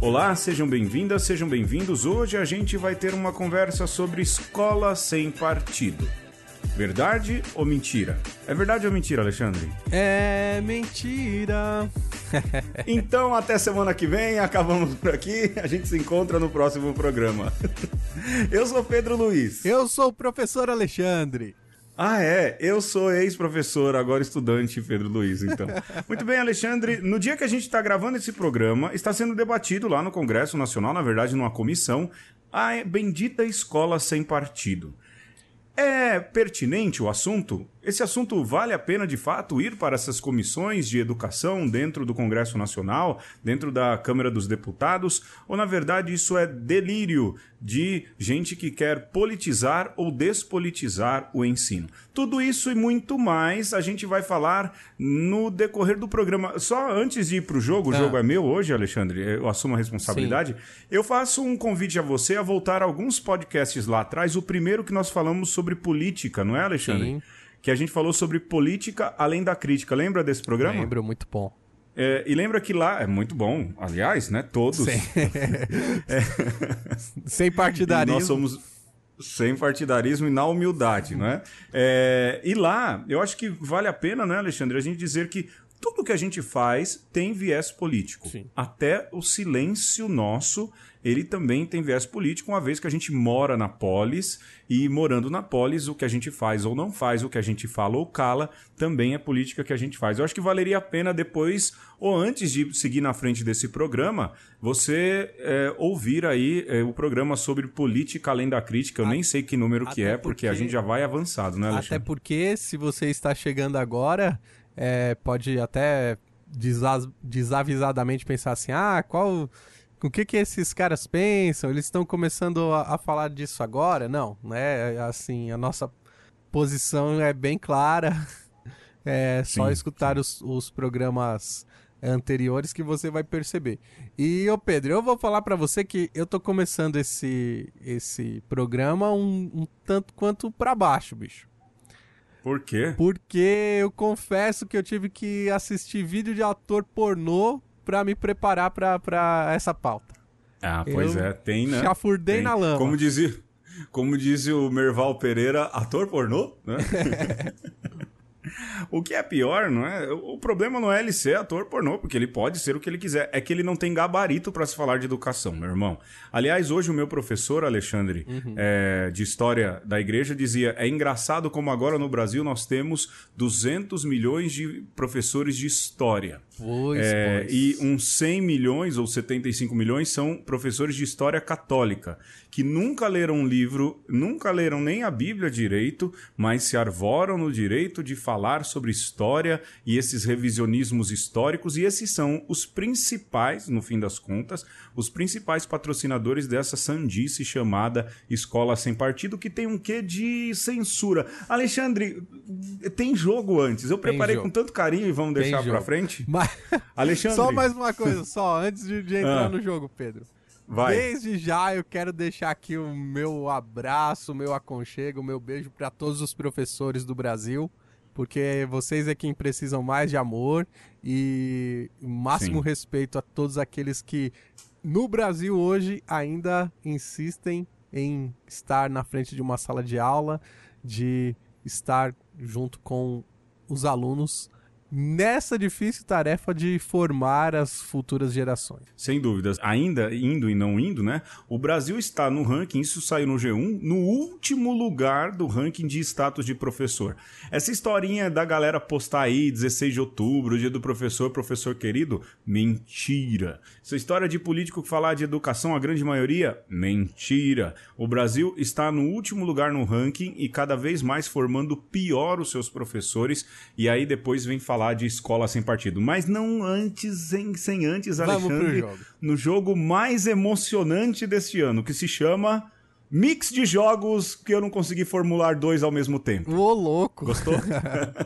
Olá, sejam bem-vindas, sejam bem-vindos. Hoje a gente vai ter uma conversa sobre escola sem partido. Verdade ou mentira? É verdade ou mentira, Alexandre? É mentira. então, até semana que vem, acabamos por aqui. A gente se encontra no próximo programa. Eu sou Pedro Luiz. Eu sou o professor Alexandre. Ah, é? Eu sou ex-professor, agora estudante, Pedro Luiz, então. Muito bem, Alexandre. No dia que a gente está gravando esse programa, está sendo debatido lá no Congresso Nacional, na verdade, numa comissão, a bendita escola sem partido. É pertinente o assunto? Esse assunto vale a pena de fato ir para essas comissões de educação dentro do Congresso Nacional, dentro da Câmara dos Deputados? Ou na verdade isso é delírio de gente que quer politizar ou despolitizar o ensino? Tudo isso e muito mais a gente vai falar no decorrer do programa. Só antes de ir para o jogo, o ah. jogo é meu hoje, Alexandre, eu assumo a responsabilidade. Sim. Eu faço um convite a você a voltar a alguns podcasts lá atrás. O primeiro que nós falamos sobre política, não é, Alexandre? Sim que a gente falou sobre política além da crítica. Lembra desse programa? Lembro, muito bom. É, e lembra que lá é muito bom, aliás, né? Todos. Sem, é. sem partidarismo. E nós somos sem partidarismo e na humildade, não é? é? E lá, eu acho que vale a pena, né, Alexandre, a gente dizer que tudo que a gente faz tem viés político. Sim. Até o silêncio nosso ele também tem viés político, uma vez que a gente mora na polis e morando na polis, o que a gente faz ou não faz, o que a gente fala ou cala, também é política que a gente faz. Eu acho que valeria a pena depois, ou antes de seguir na frente desse programa, você é, ouvir aí é, o programa sobre política além da crítica. Eu a... nem sei que número que é, porque... porque... a gente já vai avançado, né, Alexandre? Até porque, se você está chegando agora, é, pode até desavisadamente pensar assim, ah, qual o que que esses caras pensam? Eles estão começando a, a, falar disso agora? Não, né? Assim, a nossa posição é bem clara. É só sim, escutar sim. Os, os programas anteriores que você vai perceber. E, ô Pedro, eu vou falar para você que eu tô começando esse, esse programa um, um tanto quanto para baixo, bicho. Por quê? Porque eu confesso que eu tive que assistir vídeo de ator pornô para me preparar para essa pauta. Ah, pois eu é, tem, né? Chafurdei tem. na lama. Como dizia, como diz o Merval Pereira, ator pornô, né? O que é pior, não é? O problema não é ele ser ator pornô, porque ele pode ser o que ele quiser. É que ele não tem gabarito para se falar de educação, meu irmão. Aliás, hoje o meu professor, Alexandre, uhum. é, de História da Igreja, dizia: é engraçado como agora no Brasil nós temos 200 milhões de professores de História. Pois, é, pois. E uns 100 milhões ou 75 milhões são professores de História Católica, que nunca leram um livro, nunca leram nem a Bíblia direito, mas se arvoram no direito de falar sobre história e esses revisionismos históricos, e esses são os principais, no fim das contas, os principais patrocinadores dessa sandice chamada Escola Sem Partido, que tem um quê de censura. Alexandre, tem jogo antes. Eu preparei com tanto carinho e vamos deixar para frente. Mas... Alexandre. Só mais uma coisa, só, antes de, de entrar ah. no jogo, Pedro. Vai. Desde já eu quero deixar aqui o meu abraço, o meu aconchego, o meu beijo para todos os professores do Brasil porque vocês é quem precisam mais de amor e máximo Sim. respeito a todos aqueles que no Brasil hoje ainda insistem em estar na frente de uma sala de aula, de estar junto com os alunos nessa difícil tarefa de formar as futuras gerações. Sem dúvidas. Ainda indo e não indo, né? O Brasil está no ranking, isso saiu no G1, no último lugar do ranking de status de professor. Essa historinha da galera postar aí 16 de outubro, dia do professor, professor querido, mentira. Essa história de político falar de educação, a grande maioria, mentira. O Brasil está no último lugar no ranking e cada vez mais formando pior os seus professores e aí depois vem falar falar de escola sem partido, mas não antes, sem, sem antes, Alexandre, jogo. no jogo mais emocionante deste ano, que se chama Mix de jogos que eu não consegui formular dois ao mesmo tempo. Ô, louco! Gostou?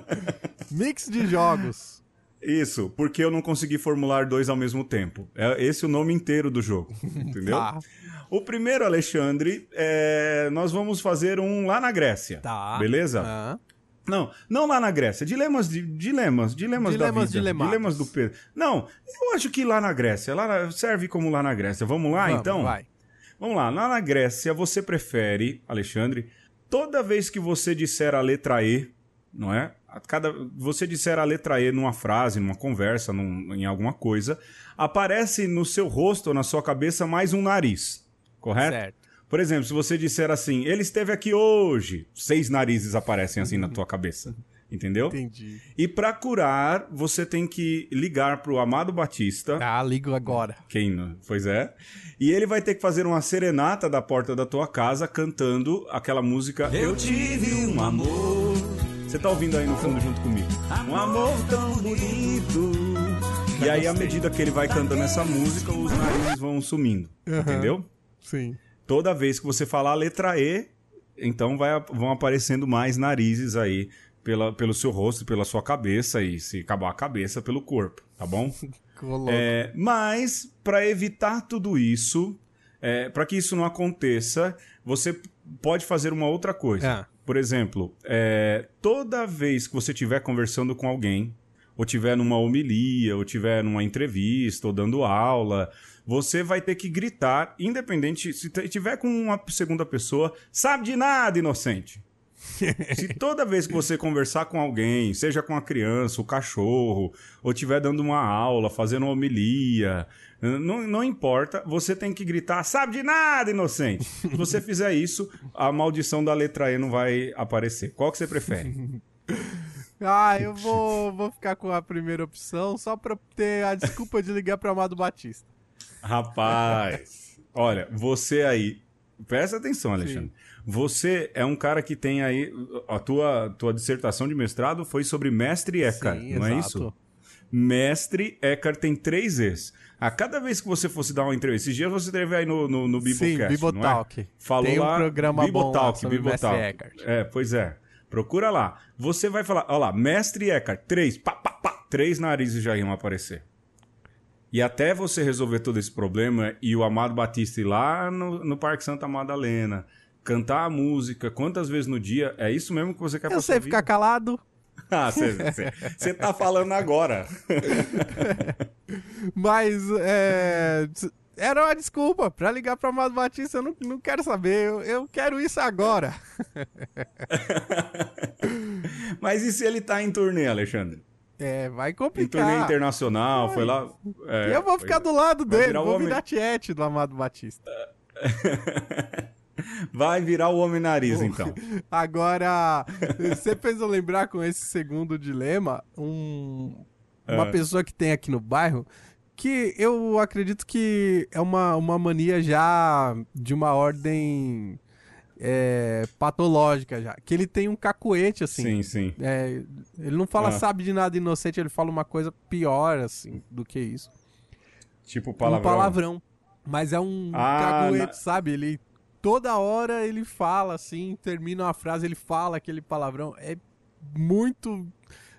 Mix de jogos. Isso, porque eu não consegui formular dois ao mesmo tempo. É esse o nome inteiro do jogo, entendeu? tá. O primeiro, Alexandre, é... nós vamos fazer um lá na Grécia. Tá. Beleza? Uhum. Não, não lá na Grécia. Dilemas, de, dilemas, dilemas, Dilemas da vida. dilemados. Dilemas do Pedro. Não, eu acho que lá na Grécia. Lá na- serve como lá na Grécia. Vamos lá, Vamos, então? Vai. Vamos lá. Lá na Grécia, você prefere, Alexandre, toda vez que você disser a letra E, não é? Cada, você disser a letra E numa frase, numa conversa, num- em alguma coisa, aparece no seu rosto ou na sua cabeça mais um nariz. Correto? Certo. Por exemplo, se você disser assim, ele esteve aqui hoje, seis narizes aparecem assim na tua cabeça. Entendeu? Entendi. E pra curar, você tem que ligar pro Amado Batista. Ah, ligo agora. Quem não? Pois é. E ele vai ter que fazer uma serenata da porta da tua casa cantando aquela música Eu tive um amor. Você tá ouvindo aí no fundo junto comigo? Um amor tão bonito. E aí, à medida que ele vai cantando essa música, os narizes vão sumindo. Aham. Entendeu? Sim. Toda vez que você falar a letra E, então vai, vão aparecendo mais narizes aí pela, pelo seu rosto, pela sua cabeça e se acabar a cabeça, pelo corpo, tá bom? É, mas, para evitar tudo isso, para que isso não aconteça, você pode fazer uma outra coisa. Ah. Por exemplo, é, toda vez que você estiver conversando com alguém, ou tiver numa homilia, ou tiver numa entrevista, ou dando aula, você vai ter que gritar, independente, se tiver com uma segunda pessoa, sabe de nada, inocente. Se toda vez que você conversar com alguém, seja com a criança, o cachorro, ou estiver dando uma aula, fazendo uma homilia, não, não importa, você tem que gritar, sabe de nada, inocente. Se você fizer isso, a maldição da letra E não vai aparecer. Qual que você prefere? Ah, eu vou, vou ficar com a primeira opção só pra ter a desculpa de ligar pro Amado Batista. Rapaz, olha, você aí, presta atenção, Alexandre. Você é um cara que tem aí, a tua, tua dissertação de mestrado foi sobre mestre Eckhart, Sim, não é exato. isso? Mestre Eckhart tem três Es. A cada vez que você fosse dar uma entrevista, esses dias você teve aí no, no, no Biblecast, Sim, é? Bibotalk. Falou Tem um lá, programa bom lá Bibotalk, sobre Bibotalk. Mestre Eckhart. É, pois é. Procura lá. Você vai falar, olha lá, Mestre Eckhart, três, pá, pá, pá, três narizes já iam aparecer. E até você resolver todo esse problema e o Amado Batista ir lá no, no Parque Santa Madalena, cantar a música quantas vezes no dia, é isso mesmo que você quer Eu sei ficar vida? calado, Ah, você tá falando agora. mas é, era uma desculpa pra ligar pro Amado Batista. Eu não, não quero saber, eu, eu quero isso agora. Mas e se ele tá em turnê, Alexandre? É, vai Em turnê complicar. internacional, foi lá... é, eu vou ficar do lado dele, vou homem- virar tiete do Amado Batista. Vai virar o homem nariz, então. Agora, você fez eu lembrar com esse segundo dilema, um- uma Ah. pessoa que tem aqui no bairro, que eu acredito que é uma, uma mania já de uma ordem é, patológica já. Que ele tem um cacuete, assim. Sim, sim. É, ele não fala Ah. sabe de nada inocente, ele fala uma coisa pior, assim, do que isso. Tipo Um palavrão. palavrão. Mas é um Ah, caguete, na- sabe? Ele toda hora ele fala assim, termina uma frase, ele fala aquele palavrão. É muito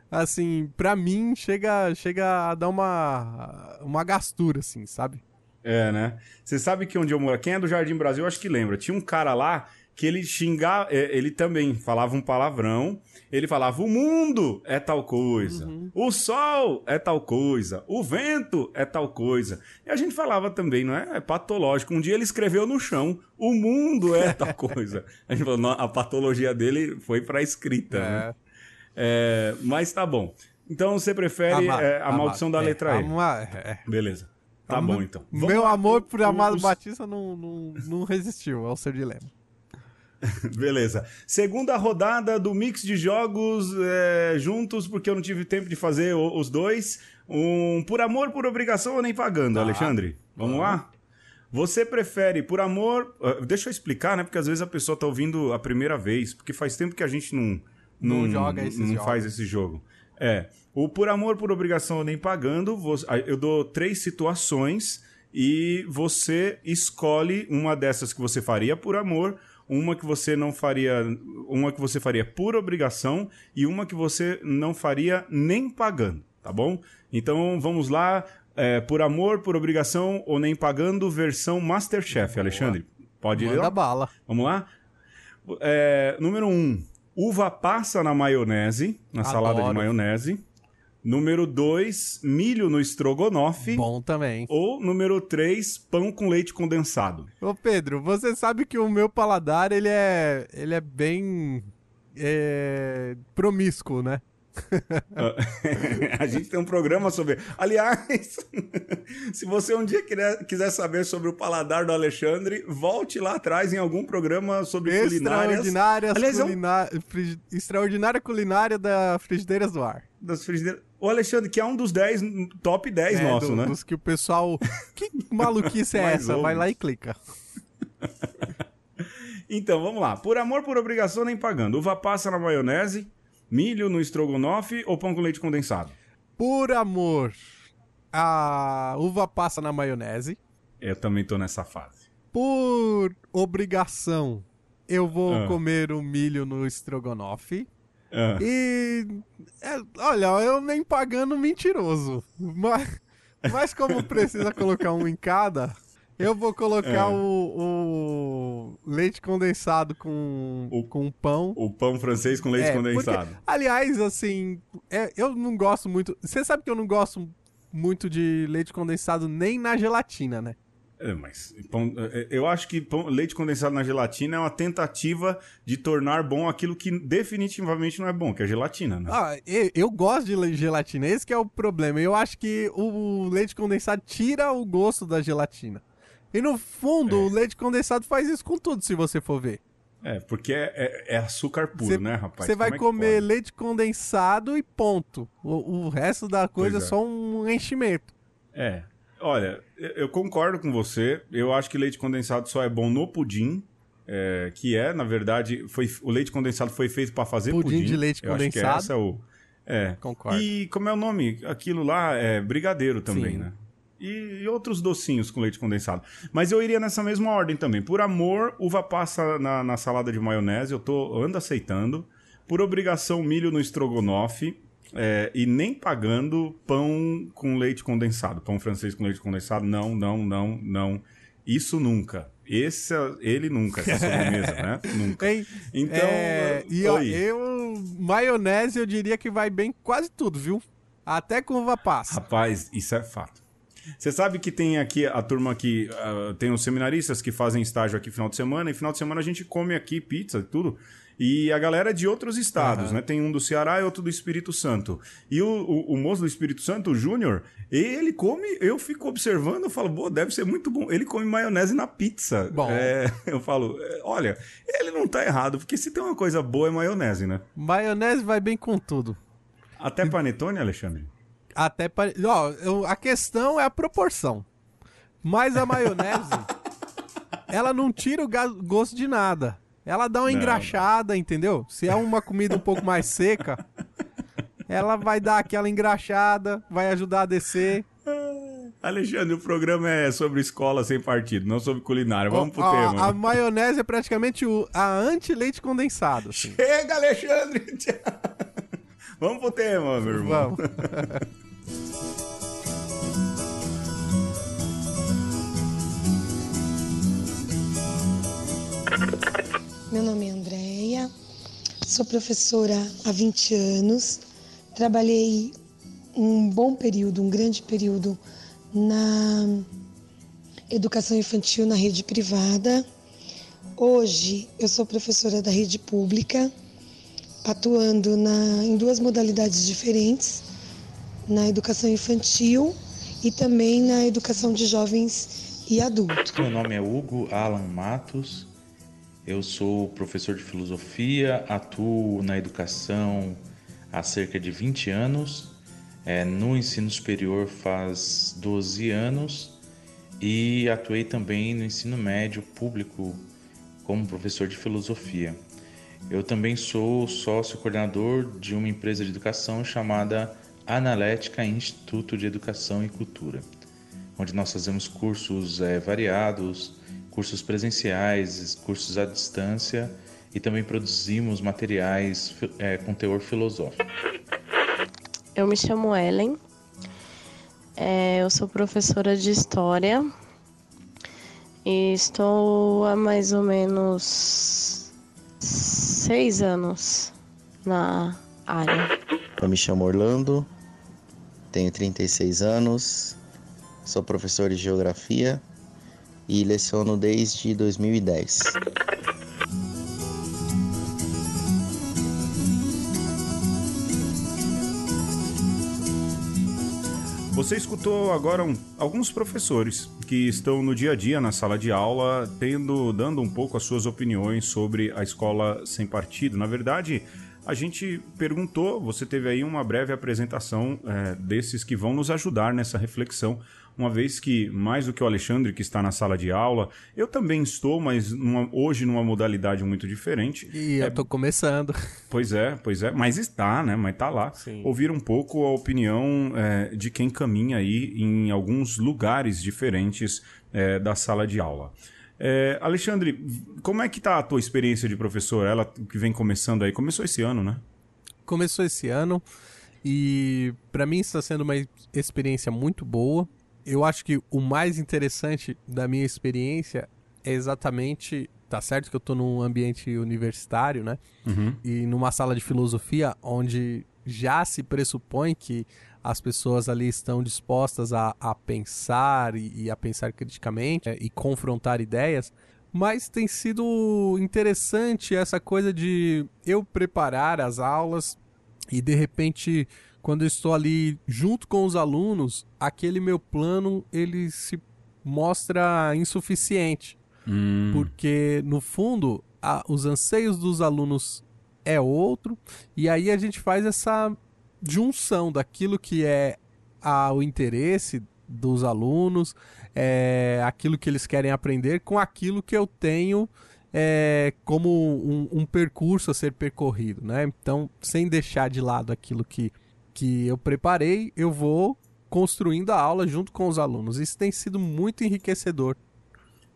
assim, pra mim chega chega a dar uma uma gastura assim, sabe? É, né? Você sabe que onde eu moro, quem é do Jardim Brasil, acho que lembra. Tinha um cara lá que ele xingava, é, ele também falava um palavrão. Ele falava: o mundo é tal coisa, o sol é tal coisa, o vento é tal coisa. E a gente falava também, não é? É patológico. Um dia ele escreveu no chão: o mundo é tal coisa. A gente falou: "Não, a patologia dele foi pra escrita, né? É, mas tá bom. Então você prefere Amado, é, a amado. maldição da É, letra E. ama- é. Beleza. Tá bom, então. Vamos Meu lá. amor por Amado os- Batista não, não, não resistiu ao seu dilema. Beleza. Segunda rodada do mix de jogos é, juntos, porque eu não tive tempo de fazer os dois. Um por amor, por obrigação ou nem pagando, Alexandre? Vamos lá? Você prefere por amor. ah, deixa eu explicar, né? Porque às vezes a pessoa tá ouvindo a primeira vez, porque faz tempo que a gente não. Não joga esses não jogos. faz esse jogo. É. O por amor, por obrigação ou nem pagando, eu dou três situações e você escolhe uma dessas que você faria por amor, uma que você não faria, uma que você faria por obrigação e uma que você não faria nem pagando, tá bom? Então vamos lá, é, por amor, por obrigação ou nem pagando, versão Masterchef, Alexandre. Pode ir Manda lá? bala. Vamos lá? É, número um. Uva passa na maionese, na Adoro. salada de maionese. Número 2, milho no estrogonofe. Bom também. Ou número 3, pão com leite condensado. Ô Pedro, você sabe que o meu paladar, ele é, ele é bem é, promíscuo, né? a gente tem um programa sobre. Aliás, se você um dia quiser, saber sobre o paladar do Alexandre, volte lá atrás em algum programa sobre culinárias. Aliás, é um- culina- fri- Extraordinária culinária da Frigideiras do Ar. Das frigideiras. O Alexandre, que é um dos 10, top 10 É, nosso, do- né? Dos que o pessoal. Que maluquice é essa? Vai ouve. lá e clica. Então, vamos lá. Por amor, por obrigação, nem pagando. Uva passa na maionese, milho no estrogonofe ou pão com leite condensado? Por amor, a uva passa na maionese. Eu também tô nessa fase. Por obrigação, eu vou Ah. comer o milho no estrogonofe. Ah, E. é, olha, eu nem pagando mentiroso. Mas, mas como precisa colocar um em cada, eu vou colocar É. o, o leite condensado com, O- com pão. o pão francês com leite É, condensado. porque, aliás, assim, é, eu não gosto muito. Você sabe que eu não gosto muito de leite condensado nem na gelatina, né? É, mas pão- é, eu acho que pão- leite condensado na gelatina é uma tentativa de tornar bom aquilo que definitivamente não é bom, que é gelatina, né? Ah, eu, eu gosto de gelatina, esse que é o problema. Eu acho que o leite condensado tira o gosto da gelatina. E no fundo, É. o leite condensado faz isso com tudo, se você for ver. É, porque é, é- é açúcar puro, Cê- né, rapaz? Você vai é comer leite condensado e ponto. O, o resto da coisa é é. só um enchimento. É. Olha, eu concordo com você. Eu acho que leite condensado só é bom no pudim. é, que é, na verdade, foi, o leite condensado foi feito para fazer Pudim pudim. de leite Eu acho que condensado. essa é o. É. Concordo. E como é o nome? Aquilo lá é brigadeiro também, Sim. né? E, e outros docinhos com leite condensado. Mas eu iria nessa mesma ordem também. Por amor, uva passa na, na salada de maionese, eu tô ando aceitando. Por obrigação, milho no estrogonofe. é, e nem pagando pão com leite condensado. Pão francês com leite condensado. Não, não, não, não. Isso nunca. Esse, é- ele nunca, essa sobremesa, né? Nunca. Hein? Então, É, e oi. eu. Maionese eu diria que vai bem quase tudo, viu? Até com uva passa. Rapaz, isso é fato. Você sabe que tem aqui a turma que. ah, tem os seminaristas que fazem estágio aqui final de semana, e final de semana a gente come aqui pizza e tudo. E a galera é de outros estados, né? Tem um do Ceará e outro do Espírito Santo. E o, o, o moço do Espírito Santo, o Júnior, ele come, eu fico observando, eu falo, pô, deve ser muito bom. Ele come maionese na pizza. Bom. É, eu falo, é, olha, ele não tá errado, porque se tem uma coisa boa é maionese, né? Maionese vai bem com tudo. Até panetone, Alexandre? Até pare... Ó, eu- a questão é a proporção. Mas a maionese, ela não tira o gosto de nada. Ela dá uma Não. engraxada, entendeu? Se é uma comida um pouco mais seca, ela vai dar aquela engraxada, vai ajudar a descer. Alexandre, o programa é sobre escola sem partido, não sobre culinária. Vamos pro Ó, tema. A maionese é praticamente o, a anti-leite condensado. Assim. Chega, Alexandre! Vamos pro tema, meu irmão. Vamos. Meu nome é Andréia, sou professora há 20 anos, trabalhei um bom período, um grande período na educação infantil na rede privada. Hoje eu sou professora da rede pública, atuando na, em duas modalidades diferentes, na educação infantil e também na educação de jovens e adultos. Meu nome é Hugo Alan Matos, eu sou professor de filosofia, atuo na educação há cerca de 20 anos, é, no ensino superior faz 12 anos e atuei também no ensino médio público como professor de filosofia. Eu também sou sócio coordenador de uma empresa de educação chamada Analética Instituto de Educação e Cultura onde nós fazemos cursos eh, variados, cursos presenciais, cursos à distância e também produzimos materiais eh, com teor filosófico. Eu me chamo Ellen, é, eu sou professora de História e estou há mais ou menos seis anos na área. Eu me chamo Orlando, tenho 36 anos, sou professor de geografia e leciono desde 2010. Você escutou agora um, alguns professores que estão no dia a dia na sala de aula, tendo, dando um pouco as suas opiniões sobre a escola sem partido. Na verdade, a gente perguntou, você teve aí uma breve apresentação é, desses que vão nos ajudar nessa reflexão, uma vez que, mais do que o Alexandre que está na sala de aula, eu também estou, mas numa, hoje numa modalidade muito diferente. E é, eu tô começando. Pois é, pois é, mas está, né? Mas tá lá. Sim. Ouvir um pouco a opinião é, de quem caminha aí em alguns lugares diferentes é, da sala de aula. É, Alexandre, como é que tá a tua experiência de professor? Ela que vem começando aí, começou esse ano, né? Começou esse ano e para mim está sendo uma experiência muito boa. Eu acho que o mais interessante da minha experiência é exatamente, tá certo que eu tô num ambiente universitário, né? Uhum. E numa sala de filosofia onde já se pressupõe que as pessoas ali estão dispostas a, a pensar e, e, a pensar criticamente é, e confrontar ideias. Mas tem sido interessante essa coisa de eu preparar as aulas e de repente, quando eu estou ali junto com os alunos, aquele meu plano ele se mostra insuficiente. Hum. Porque, no fundo, a, os anseios dos alunos é outro, e aí a gente faz essa junção daquilo que é a, o interesse dos alunos, é, aquilo que eles querem aprender, com aquilo que eu tenho é, como um, um, percurso a ser percorrido, né? Então, sem deixar de lado aquilo que, que eu preparei, eu vou construindo a aula junto com os alunos. Isso tem sido muito enriquecedor.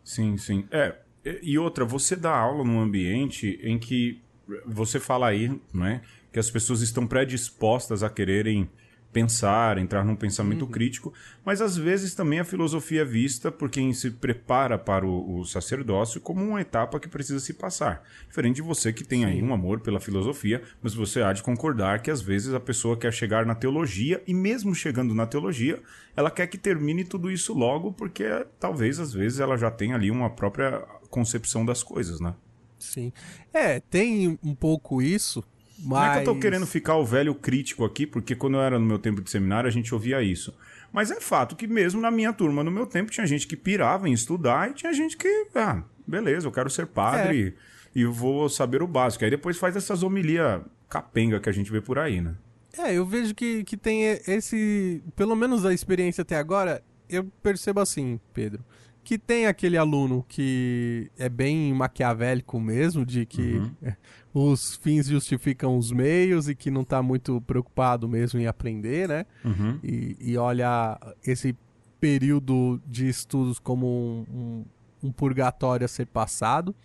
Sim, sim. É, e outra, você dá aula num ambiente em que você fala aí, né, que as pessoas estão predispostas a quererem pensar, entrar num pensamento Uhum. crítico, mas às vezes também a filosofia é vista por quem se prepara para o, o sacerdócio como uma etapa que precisa se passar. Diferente de você que tem aí um amor pela filosofia, mas você há de concordar que às vezes a pessoa quer chegar na teologia e mesmo chegando na teologia, ela quer que termine tudo isso logo porque talvez às vezes ela já tenha ali uma própria concepção das coisas, né? Sim. É, tem um pouco isso, mas... Não é que eu tô querendo ficar o velho crítico aqui, porque quando eu era no meu tempo de seminário a gente ouvia isso. Mas é fato que mesmo na minha turma, no meu tempo, tinha gente que pirava em estudar e tinha gente que, ah, beleza, eu quero ser padre e eu vou saber o básico. Aí depois faz essas homilia capenga que a gente vê por aí, né? É, eu vejo que, que tem esse. Pelo menos a experiência até agora, eu percebo assim, Pedro. Que tem aquele aluno que é bem maquiavélico mesmo, de que os fins justificam os meios e que não tá muito preocupado mesmo em aprender, né? Uhum. E, e olha esse período de estudos como um, um, um purgatório a ser passado.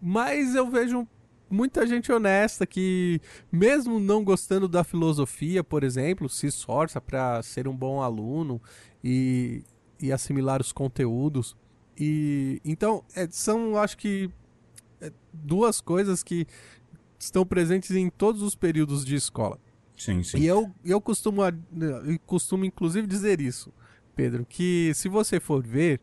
Mas eu vejo muita gente honesta que, mesmo não gostando da filosofia, por exemplo, se esforça para ser um bom aluno e, e assimilar os conteúdos. E então é, são, acho que, é, duas coisas que estão presentes em todos os períodos de escola. Sim, sim. E eu, eu costumo, eu costumo inclusive dizer isso, Pedro, que se você for ver,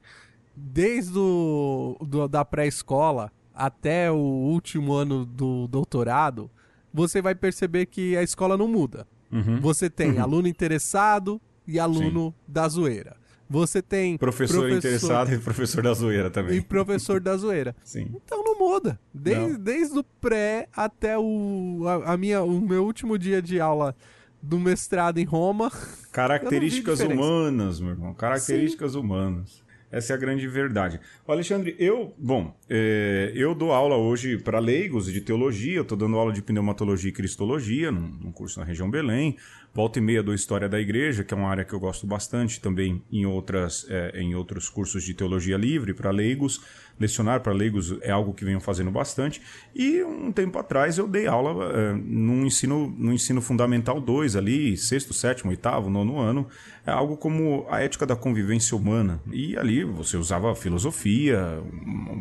desde o, do- da pré-escola até o último ano do doutorado, você vai perceber que a escola não muda. Uhum. Você tem aluno interessado e aluno da zoeira. Você tem Professor, interessado e professor da zoeira e também. professor da zoeira. Sim. Então não muda. Desde, Não. desde o pré até o, a, a minha, o meu último dia de aula do mestrado em Roma. Características humanas, meu irmão. Características humanas. Essa é a grande verdade. Ô, Alexandre, eu, bom, é, eu dou aula hoje para leigos de teologia, eu estou dando aula de pneumatologia e cristologia, num, num curso na região Belém. Volta e meia dou História da Igreja, que é uma área que eu gosto bastante também em, outras, é, em outros cursos de teologia livre para leigos. Lecionar para leigos é algo que venho fazendo bastante. E um tempo atrás eu dei aula é, no, ensino, no ensino fundamental 2 ali, sexto, sétimo, oitavo, nono ano. É algo como a ética da convivência humana. E ali ali você usava filosofia,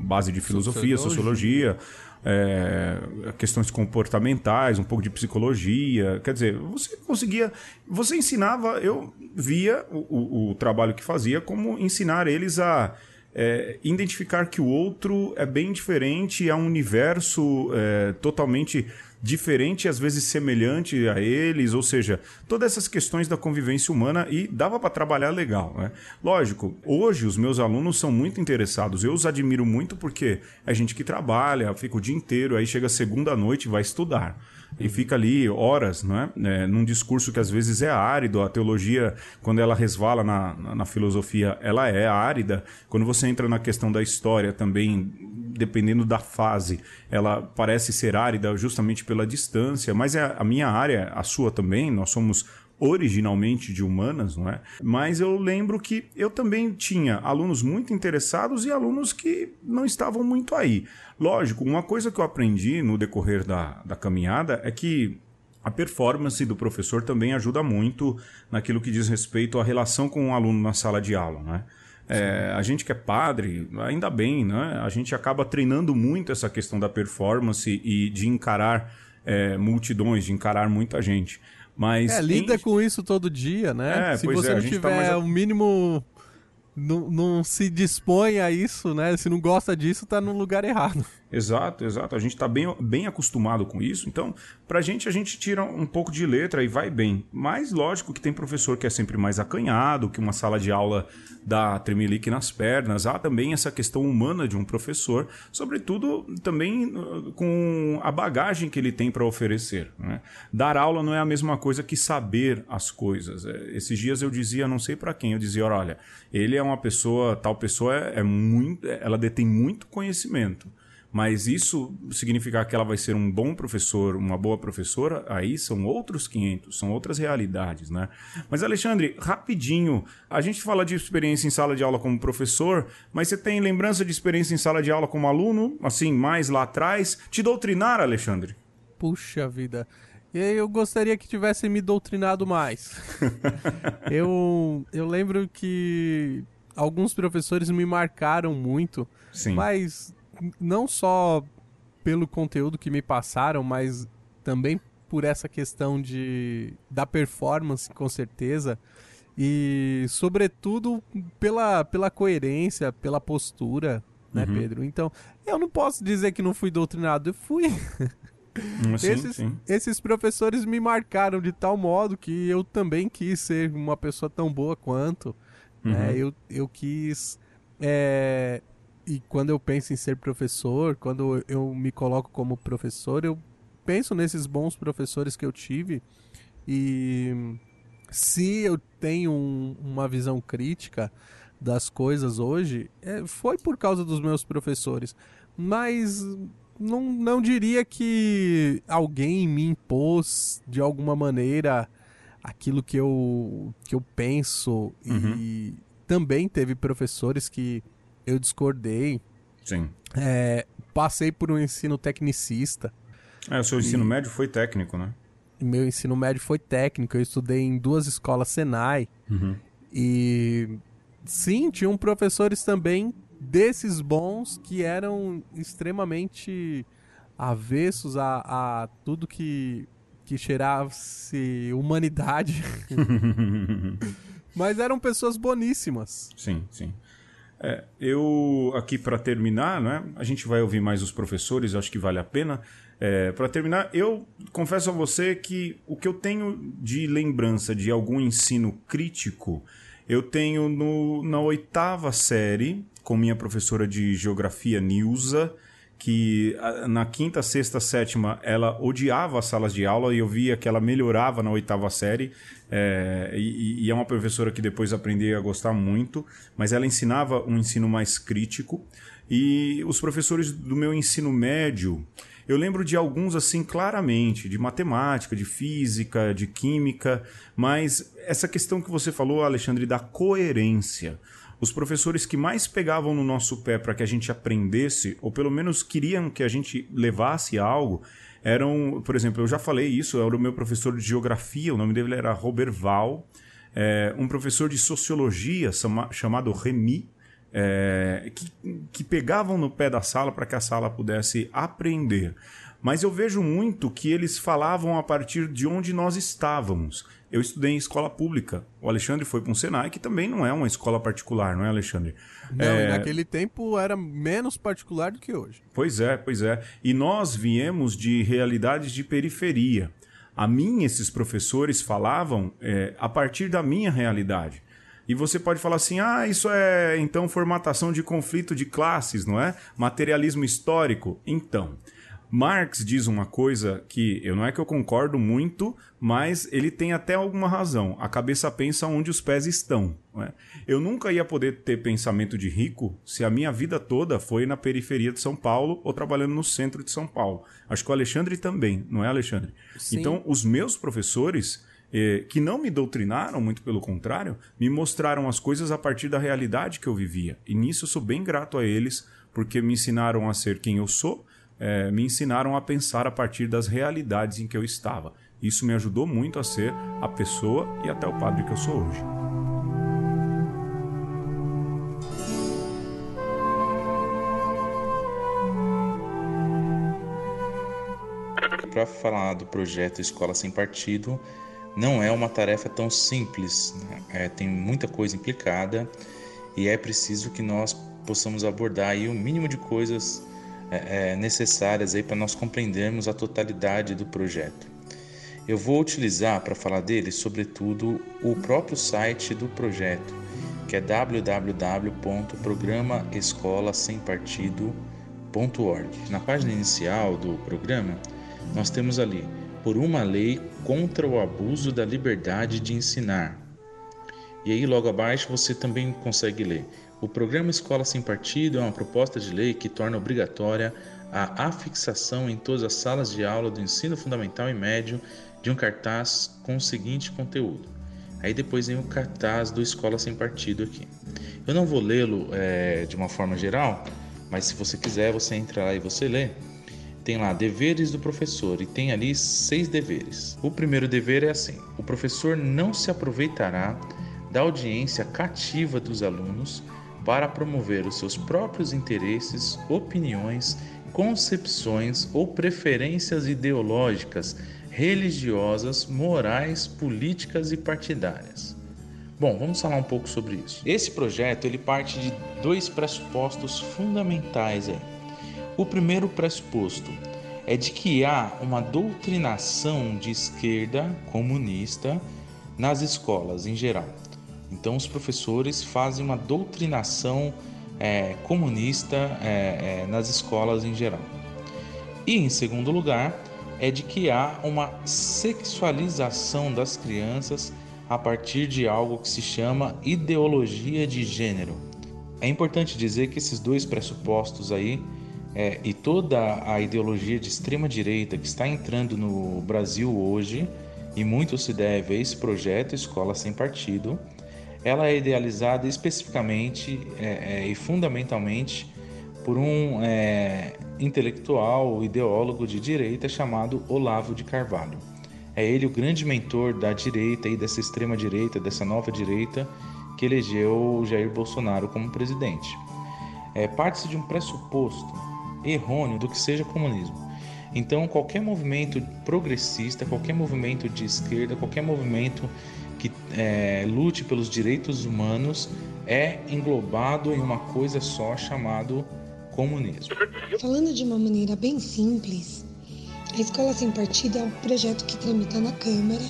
base de filosofia, sociologia, é, questões comportamentais, um pouco de psicologia. Quer dizer, você conseguia. Você ensinava, eu via o, o, o trabalho que fazia como ensinar eles a. É, identificar que o outro é bem diferente, é um universo é, totalmente diferente, às vezes semelhante a eles, ou seja, todas essas questões da convivência humana e dava para trabalhar legal. Né? Lógico, hoje os meus alunos são muito interessados, eu os admiro muito porque é gente que trabalha, fica o dia inteiro, aí chega segunda noite e vai estudar e fica ali horas, não é? é? num discurso que às vezes é árido. A teologia, quando ela resvala na, na, na, filosofia, ela é árida. Quando você entra na questão da história também, dependendo da fase, ela parece ser árida justamente pela distância. Mas é a minha área, a sua também. Nós somos originalmente de humanas, não é? Mas eu lembro que eu também tinha alunos muito interessados e alunos que não estavam muito aí. Lógico, uma coisa que eu aprendi no decorrer da, da caminhada é que a performance do professor também ajuda muito naquilo que diz respeito à relação com o aluno na sala de aula, né? É, a gente que é padre, ainda bem, né? A gente acaba treinando muito essa questão da performance e de encarar é, multidões, de encarar muita gente. Mas é, lida em... com isso todo dia, né? É, Se você é, não tá tiver tá o mínimo não, não se dispõe a isso, né? Se não gosta disso, tá no lugar errado. Exato, exato. A gente está bem, bem acostumado com isso. Então, para a gente, a gente tira um pouco de letra e vai bem. Mas, lógico que tem professor que é sempre mais acanhado, que uma sala de aula dá tremelique nas pernas. Há também essa questão humana de um professor, sobretudo também uh, com a bagagem que ele tem para oferecer. Né? Dar aula não é a mesma coisa que saber as coisas. É, esses dias eu dizia, não sei para quem, eu dizia, olha, ele é uma pessoa, tal pessoa é, é muito, ela detém muito conhecimento mas isso significar que ela vai ser um bom professor, uma boa professora, aí são outros 500, são outras realidades, né? Mas Alexandre, rapidinho, a gente fala de experiência em sala de aula como professor, mas você tem lembrança de experiência em sala de aula como aluno, assim, mais lá atrás? Te doutrinar, Alexandre? Puxa vida. Eu gostaria que tivesse me doutrinado mais. eu, eu lembro que alguns professores me marcaram muito, Sim. mas não só pelo conteúdo que me passaram, mas também por essa questão de da performance, com certeza, e sobretudo pela, pela coerência, pela postura, né, uhum. Pedro? Então, eu não posso dizer que não fui doutrinado, eu fui. Sim, esses, sim. esses professores me marcaram de tal modo que eu também quis ser uma pessoa tão boa quanto. Né? Uhum. Né? Eu, eu quis é, e quando eu penso em ser professor, quando eu me coloco como professor, eu penso nesses bons professores que eu tive e se eu tenho um, uma visão crítica das coisas hoje, é, foi por causa dos meus professores. Mas não, não diria que alguém me impôs de alguma maneira aquilo que eu, que eu penso. Uhum. E também teve professores que eu discordei. Sim. É, passei por um ensino tecnicista. É, o seu ensino médio foi técnico, né? Meu ensino médio foi técnico. Eu estudei em duas escolas Senai. Uhum. E sim, tinham professores também desses bons que eram extremamente avessos a, a tudo que, que cheirasse humanidade. Mas eram pessoas boníssimas. Sim, sim. É, eu, aqui para terminar, né, a gente vai ouvir mais os professores, acho que vale a pena. É, para terminar, eu confesso a você que o que eu tenho de lembrança de algum ensino crítico, eu tenho no, na oitava série, com minha professora de geografia, Nilza, que na quinta, sexta, sétima ela odiava as salas de aula e eu via que ela melhorava na oitava série. É, e, e, é uma professora que depois aprendi a gostar muito, mas ela ensinava um ensino mais crítico. E os professores do meu ensino médio, eu lembro de alguns assim claramente, de matemática, de física, de química, mas essa questão que você falou, Alexandre, da coerência os professores que mais pegavam no nosso pé para que a gente aprendesse, ou pelo menos queriam que a gente levasse algo, eram, por exemplo, eu já falei isso, era o meu professor de geografia, o nome dele era Robert Val, é, um professor de sociologia chamado Remy, é, que, que pegavam no pé da sala para que a sala pudesse aprender. Mas eu vejo muito que eles falavam a partir de onde nós estávamos. Eu estudei em escola pública. O Alexandre foi para um Senai, que também não é uma escola particular, não é, Alexandre? Não, é... naquele tempo era menos particular do que hoje. Pois é, pois é. E nós viemos de realidades de periferia. A mim, esses professores falavam é, a partir da minha realidade. E você pode falar assim: ah, isso é então formatação de conflito de classes, não é? Materialismo histórico. Então. Marx diz uma coisa que eu não é que eu concordo muito, mas ele tem até alguma razão. A cabeça pensa onde os pés estão. É? Eu nunca ia poder ter pensamento de rico se a minha vida toda foi na periferia de São Paulo ou trabalhando no centro de São Paulo. Acho que o Alexandre também, não é, Alexandre? Sim. Então, os meus professores eh, que não me doutrinaram, muito pelo contrário, me mostraram as coisas a partir da realidade que eu vivia. E nisso eu sou bem grato a eles, porque me ensinaram a ser quem eu sou, eh, me ensinaram a pensar a partir das realidades em que eu estava. Isso me ajudou muito a ser a pessoa e até o padre que eu sou hoje. Para falar do projeto Escola Sem Partido, não é uma tarefa tão simples, né? é, tem muita coisa implicada e é preciso que nós possamos abordar aí o mínimo de coisas é, é, necessárias para nós compreendermos a totalidade do projeto. Eu vou utilizar para falar dele, sobretudo, o próprio site do projeto, que é www.programaescolasempartido.org. Na página inicial do programa, nós temos ali por uma lei contra o abuso da liberdade de ensinar. E aí, logo abaixo, você também consegue ler. O programa Escola Sem Partido é uma proposta de lei que torna obrigatória a afixação em todas as salas de aula do ensino fundamental e médio de um cartaz com o seguinte conteúdo. Aí depois vem o cartaz do Escola Sem Partido aqui. Eu não vou lê-lo é, de uma forma geral, mas se você quiser, você entra lá e você lê tem lá deveres do professor e tem ali seis deveres. O primeiro dever é assim: o professor não se aproveitará da audiência cativa dos alunos para promover os seus próprios interesses, opiniões, concepções ou preferências ideológicas, religiosas, morais, políticas e partidárias. Bom, vamos falar um pouco sobre isso. Esse projeto ele parte de dois pressupostos fundamentais aí. O primeiro pressuposto é de que há uma doutrinação de esquerda comunista nas escolas em geral. Então, os professores fazem uma doutrinação é, comunista é, é, nas escolas em geral. E, em segundo lugar, é de que há uma sexualização das crianças a partir de algo que se chama ideologia de gênero. É importante dizer que esses dois pressupostos aí é, e toda a ideologia de extrema direita que está entrando no Brasil hoje, e muito se deve a esse projeto Escola Sem Partido, ela é idealizada especificamente é, é, e fundamentalmente por um é, intelectual, ideólogo de direita chamado Olavo de Carvalho. É ele o grande mentor da direita e dessa extrema direita, dessa nova direita que elegeu Jair Bolsonaro como presidente. É, Parte-se de um pressuposto errôneo do que seja comunismo. Então, qualquer movimento progressista, qualquer movimento de esquerda, qualquer movimento que é, lute pelos direitos humanos é englobado em uma coisa só chamado comunismo. Falando de uma maneira bem simples, a Escola Sem Partido é um projeto que tramita na Câmara,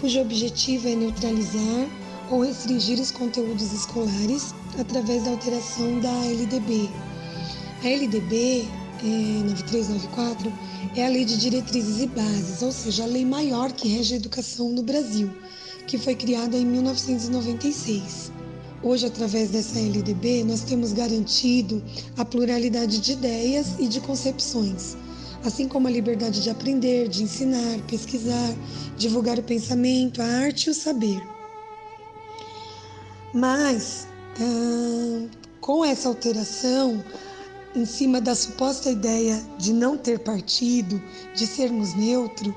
cujo objetivo é neutralizar ou restringir os conteúdos escolares através da alteração da LDB, a LDB é, 9394 é a Lei de Diretrizes e Bases, ou seja, a lei maior que rege a educação no Brasil, que foi criada em 1996. Hoje, através dessa LDB, nós temos garantido a pluralidade de ideias e de concepções, assim como a liberdade de aprender, de ensinar, pesquisar, divulgar o pensamento, a arte e o saber. Mas, ah, com essa alteração, em cima da suposta ideia de não ter partido, de sermos neutro,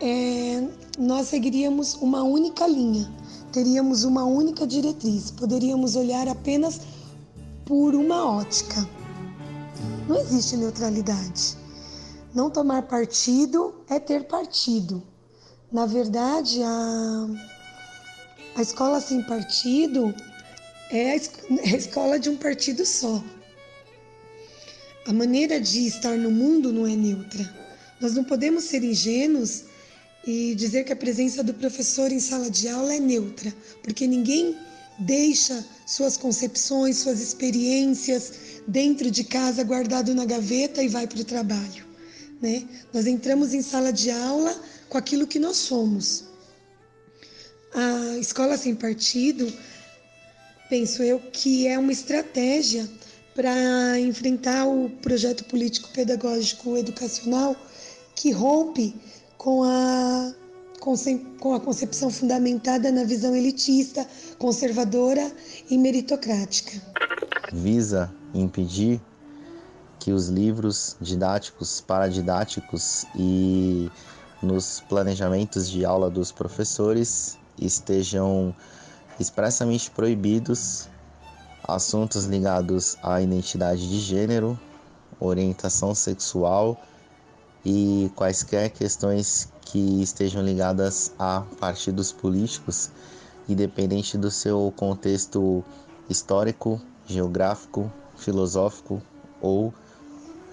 é, nós seguiríamos uma única linha, teríamos uma única diretriz, poderíamos olhar apenas por uma ótica. Não existe neutralidade. Não tomar partido é ter partido. Na verdade, a, a escola sem partido é a, é a escola de um partido só. A maneira de estar no mundo não é neutra. Nós não podemos ser ingênuos e dizer que a presença do professor em sala de aula é neutra, porque ninguém deixa suas concepções, suas experiências dentro de casa guardado na gaveta e vai para o trabalho. Né? Nós entramos em sala de aula com aquilo que nós somos. A escola sem partido, penso eu, que é uma estratégia para enfrentar o projeto político pedagógico educacional que rompe com a, com a concepção fundamentada na visão elitista, conservadora e meritocrática. Visa impedir que os livros didáticos, paradidáticos e nos planejamentos de aula dos professores estejam expressamente proibidos assuntos ligados à identidade de gênero, orientação sexual e quaisquer questões que estejam ligadas a partidos políticos, independente do seu contexto histórico, geográfico, filosófico ou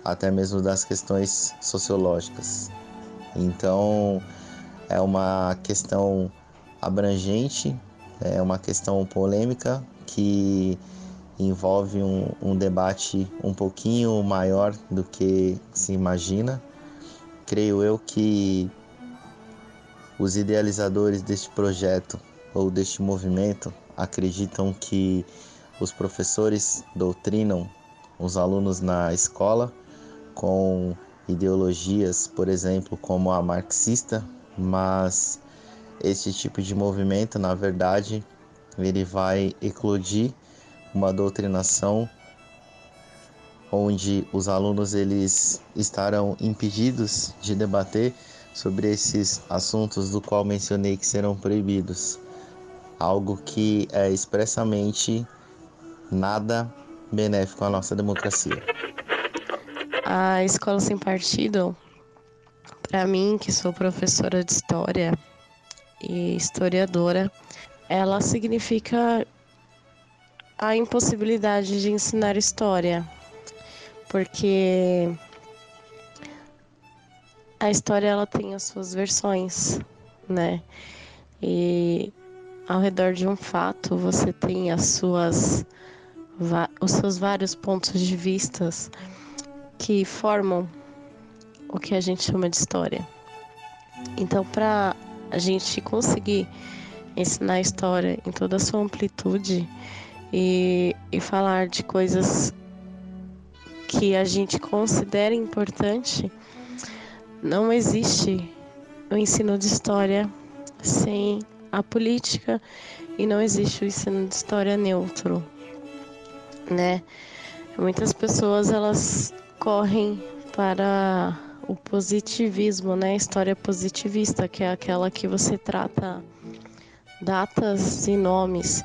até mesmo das questões sociológicas. Então, é uma questão abrangente, é uma questão polêmica que envolve um, um debate um pouquinho maior do que se imagina creio eu que os idealizadores deste projeto ou deste movimento acreditam que os professores doutrinam os alunos na escola com ideologias, por exemplo, como a marxista, mas este tipo de movimento, na verdade, ele vai eclodir uma doutrinação onde os alunos eles estarão impedidos de debater sobre esses assuntos do qual mencionei que serão proibidos. Algo que é expressamente nada benéfico à nossa democracia. A escola sem partido, para mim, que sou professora de história e historiadora, ela significa a impossibilidade de ensinar história porque a história ela tem as suas versões, né? E ao redor de um fato você tem as suas os seus vários pontos de vistas que formam o que a gente chama de história. Então, para a gente conseguir ensinar a história em toda a sua amplitude e, e falar de coisas que a gente considera importante, não existe o ensino de história sem a política e não existe o ensino de história neutro, né? Muitas pessoas elas correm para o positivismo, né? História positivista, que é aquela que você trata datas e nomes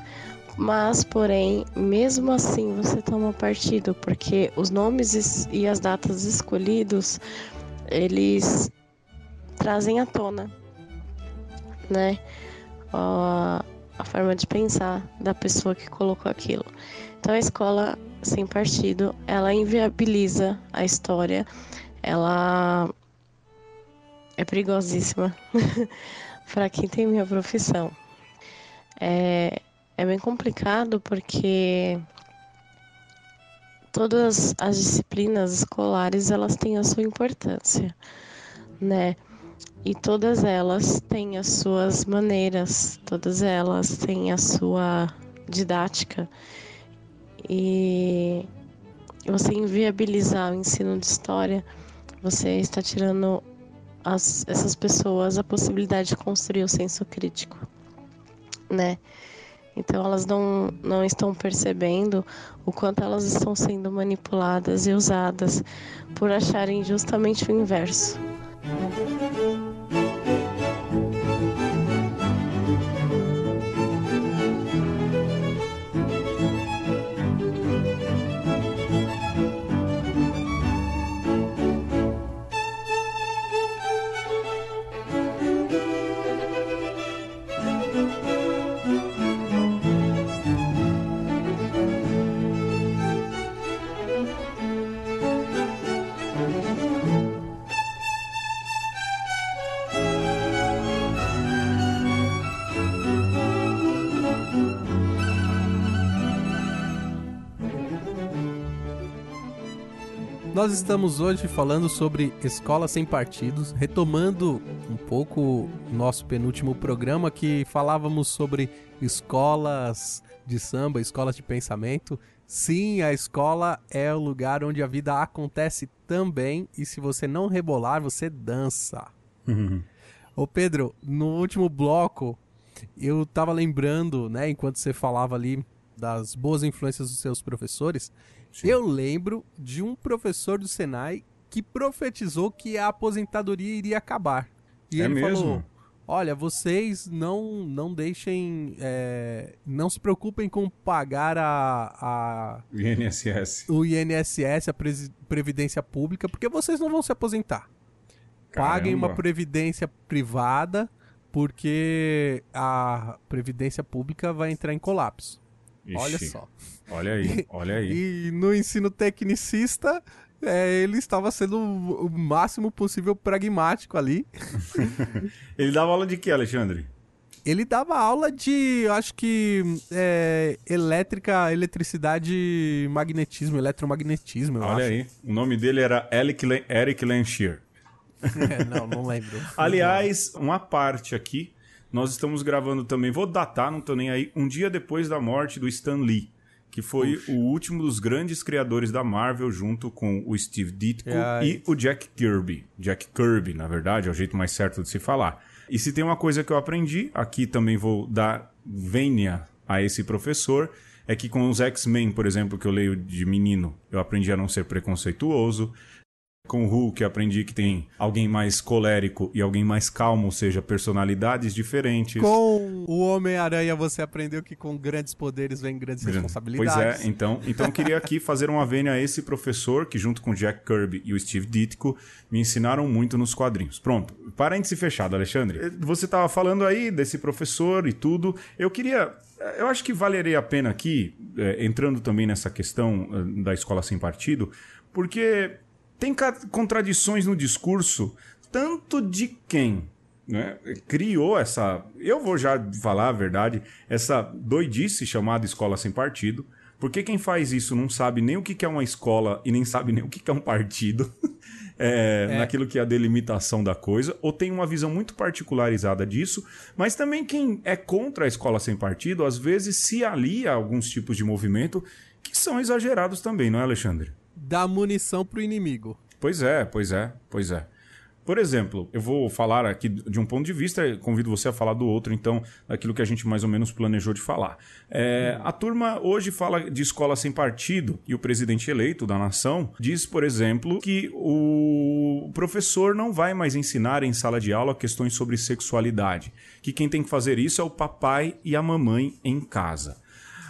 mas, porém, mesmo assim você toma partido, porque os nomes e as datas escolhidos, eles trazem à tona, né? A, forma de pensar da pessoa que colocou aquilo. Então a escola sem partido, ela inviabiliza a história, ela é perigosíssima para quem tem minha profissão. É, é bem complicado porque todas as disciplinas escolares elas têm a sua importância, né? E todas elas têm as suas maneiras, todas elas têm a sua didática. E você inviabilizar o ensino de história, você está tirando as, essas pessoas a possibilidade de construir o senso crítico, né? Então elas não, não estão percebendo o quanto elas estão sendo manipuladas e usadas por acharem justamente o inverso. Nós estamos hoje falando sobre escola sem partidos, retomando um pouco nosso penúltimo programa que falávamos sobre escolas de samba, escolas de pensamento. Sim, a escola é o lugar onde a vida acontece também e se você não rebolar, você dança. Uhum. Ô Pedro, no último bloco eu tava lembrando, né, enquanto você falava ali das boas influências dos seus professores, Sim. eu lembro de um professor do Senai que profetizou que a aposentadoria iria acabar. E É ele mesmo? falou: Olha, vocês não não deixem, é, não se preocupem com pagar a, a INSS. o INSS, a previdência pública, porque vocês não vão se aposentar. Paguem Caramba. uma previdência privada, porque a previdência pública vai entrar em colapso. Olha Ixi, só. Olha aí, olha aí. E no ensino tecnicista, é, ele estava sendo o máximo possível pragmático ali. Ele dava aula de quê, Alexandre? Ele dava aula de, eu acho que, é, elétrica, eletricidade, e magnetismo, eletromagnetismo, Olha acho. aí. O nome dele era Eric, Eric Lanchier. É, não, não lembro. Aliás, uma parte aqui, nós estamos gravando também, vou datar, não tô nem aí, um dia depois da morte do Stan Lee, que foi o último dos grandes criadores da Marvel, junto com o Steve Ditko e o Jack Kirby. Jack Kirby, na verdade, é o jeito mais certo de se falar. E se tem uma coisa que eu aprendi, aqui também vou dar vênia a esse professor, é que com os X-Men, por exemplo, que eu leio de menino, eu aprendi a não ser preconceituoso. Com o Hulk, eu aprendi que tem alguém mais colérico e alguém mais calmo, ou seja, personalidades diferentes. Com o Homem-Aranha, você aprendeu que com grandes poderes vem grandes Pois responsabilidades. é, então, então eu queria aqui fazer uma vênia a esse professor que, junto com o Jack Kirby e o Steve Ditko, me ensinaram muito nos quadrinhos. Pronto, parêntese fechado, Alexandre. Eh, Você estava falando aí desse professor e tudo. Eu queria. Eu acho que valeria a pena aqui, eh, entrando também nessa questão eh, da escola sem partido, porque tem contradições no discurso, tanto de quem né, criou essa. Eu vou já falar a verdade, essa doidice chamada escola sem partido. Porque quem faz isso não sabe nem o que é uma escola e nem sabe nem o que é um partido. é, Naquilo que é a delimitação da coisa, ou tem uma visão muito particularizada disso, mas também quem é contra a escola sem partido, às vezes se alia a alguns tipos de movimento que são exagerados também, não é, Alexandre? Dá munição pro inimigo. Pois é, pois é, pois é. Por exemplo, eu vou falar aqui de um ponto de vista, convido você a falar do outro, então, daquilo que a gente mais ou menos planejou de falar. É, a turma hoje fala de escola sem partido e o presidente eleito da nação diz, por exemplo, que o professor não vai mais ensinar em sala de aula questões sobre sexualidade, que quem tem que fazer isso é o papai e a mamãe em casa.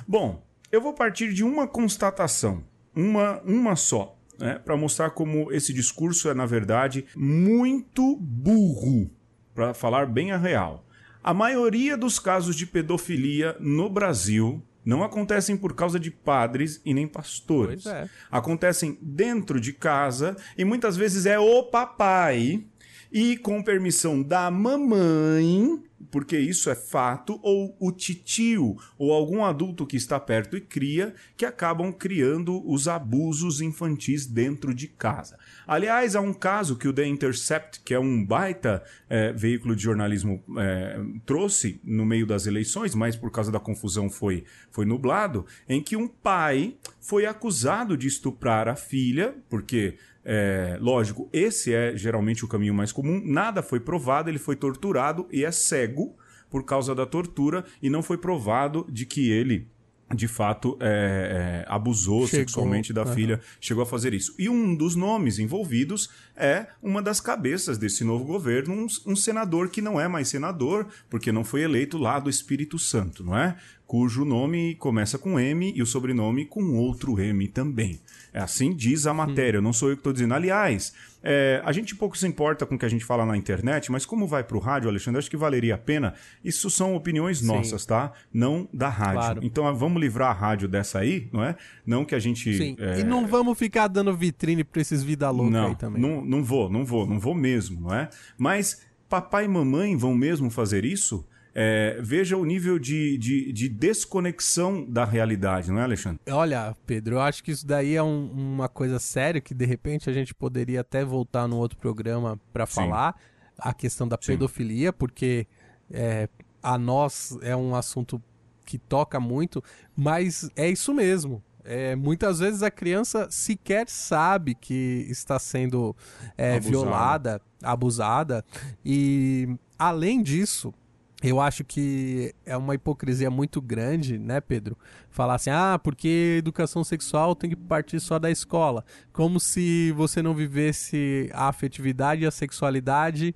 Bom, eu vou partir de uma constatação, uma, uma só, né, para mostrar como esse discurso é, na verdade, muito burro, para falar bem a real. A maioria dos casos de pedofilia no Brasil não acontecem por causa de padres e nem pastores. É. Acontecem dentro de casa e muitas vezes é o papai e com permissão da mamãe, porque isso é fato, ou o titio, ou algum adulto que está perto e cria, que acabam criando os abusos infantis dentro de casa. Aliás, há um caso que o The Intercept, que é um baita eh, veículo de jornalismo, eh, trouxe no meio das eleições, mas por causa da confusão foi, foi nublado, em que um pai foi acusado de estuprar a filha, porque é, lógico, esse é geralmente o caminho mais comum. Nada foi provado, ele foi torturado e é cego por causa da tortura e não foi provado de que ele de fato é, é, abusou Chegou, sexualmente da filha, chegou a fazer isso. E um dos nomes envolvidos é uma das cabeças desse novo governo, um, um senador que não é mais senador, porque não foi eleito lá do Espírito Santo, não é? Cujo nome começa com M e o sobrenome com outro M também. É assim diz a matéria, não sou eu que estou dizendo. Aliás, é, a gente pouco se importa com o que a gente fala na internet, mas como vai para o rádio, Alexandre, acho que valeria a pena. Isso são opiniões nossas, tá? Não da rádio. Claro. Então ah, vamos livrar a rádio dessa aí, não é? Não que a gente. Sim. é, E não vamos ficar dando vitrine pra esses vida louca não, aí também. não, não vou, não vou, não vou mesmo, não é? Mas papai e mamãe vão mesmo fazer isso? É, veja o nível de, de, de, desconexão da realidade, não é, Alexandre? Olha, Pedro, eu acho que isso daí é um, uma coisa séria que de repente a gente poderia até voltar num outro programa para falar a questão da pedofilia, Sim. porque é, a nós é um assunto que toca muito, mas é isso mesmo. É, muitas vezes a criança sequer sabe que está sendo é, abusada. violada, abusada, e além disso, eu acho que é uma hipocrisia muito grande, né, Pedro? Falar assim, ah, porque educação sexual tem que partir só da escola. Como se você não vivesse a afetividade e a sexualidade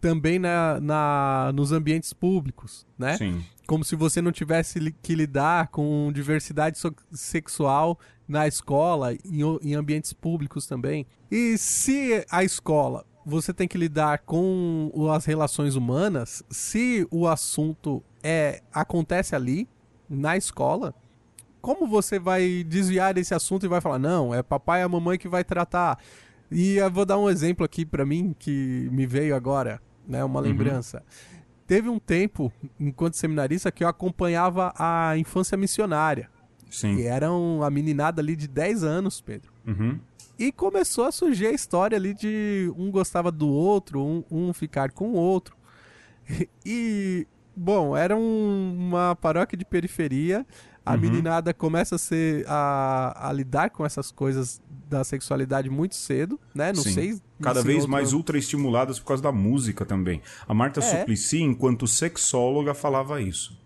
também na, na, nos ambientes públicos, né? Sim. Como se você não tivesse que lidar com diversidade so sexual na escola, em, em ambientes públicos também. E se a escola você tem que lidar com as relações humanas, se o assunto é acontece ali na escola, como você vai desviar desse assunto e vai falar não, é papai e a mamãe que vai tratar? E eu vou dar um exemplo aqui para mim que me veio agora, né, uma uhum. lembrança. Teve um tempo, enquanto seminarista, que eu acompanhava a infância missionária. Sim. Que era a meninada ali de 10 anos, Pedro. Uhum. E começou a surgir a história ali de um gostava do outro, um, um ficar com o outro. E, bom, era um, uma paróquia de periferia. A uhum. meninada começa a, ser, a, a lidar com essas coisas da sexualidade muito cedo, né? Não Sim. sei. Cada vez outro... mais ultra estimuladas por causa da música também. A Marta é. Suplicy, enquanto sexóloga, falava isso.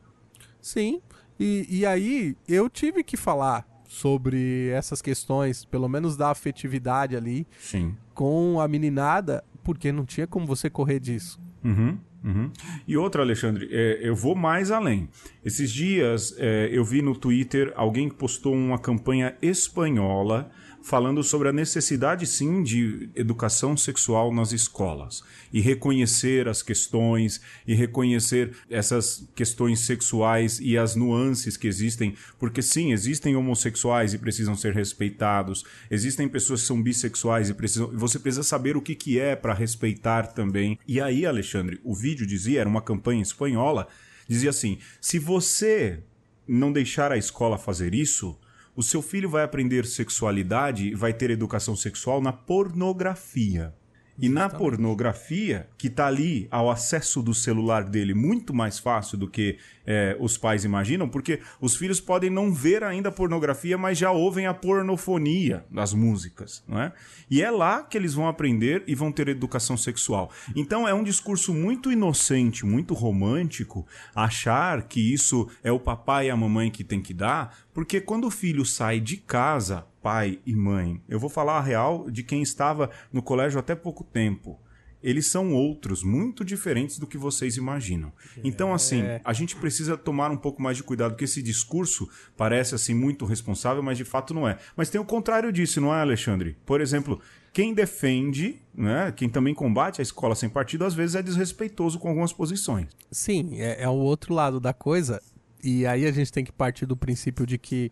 Sim. E, e aí eu tive que falar sobre essas questões, pelo menos da afetividade ali, Sim. com a meninada, porque não tinha como você correr disso. Uhum, uhum. E outra, Alexandre, é, eu vou mais além. Esses dias é, eu vi no Twitter alguém que postou uma campanha espanhola falando sobre a necessidade, sim, de educação sexual nas escolas. E reconhecer as questões, e reconhecer essas questões sexuais e as nuances que existem. Porque, sim, existem homossexuais e precisam ser respeitados. Existem pessoas que são bissexuais e precisam. Você precisa saber o que, que é para respeitar também. E aí, Alexandre, o vídeo dizia, era uma campanha espanhola, dizia assim: se você não deixar a escola fazer isso o seu filho vai aprender sexualidade e vai ter educação sexual na pornografia. E na pornografia, que está ali ao acesso do celular dele muito mais fácil do que é, os pais imaginam, porque os filhos podem não ver ainda a pornografia, mas já ouvem a pornofonia das músicas, não é? E é lá que eles vão aprender e vão ter educação sexual. Então é um discurso muito inocente, muito romântico, achar que isso é o papai e a mamãe que tem que dar, porque quando o filho sai de casa pai e mãe. Eu vou falar a real de quem estava no colégio até pouco tempo. Eles são outros, muito diferentes do que vocês imaginam. Então, assim, é. a gente precisa tomar um pouco mais de cuidado, porque esse discurso parece, assim, muito responsável, mas de fato não é. Mas tem o contrário disso, não é, Alexandre? Por exemplo, quem defende, né, quem também combate a escola sem partido, às vezes é desrespeitoso com algumas posições. Sim, é, é o outro lado da coisa. E aí a gente tem que partir do princípio de que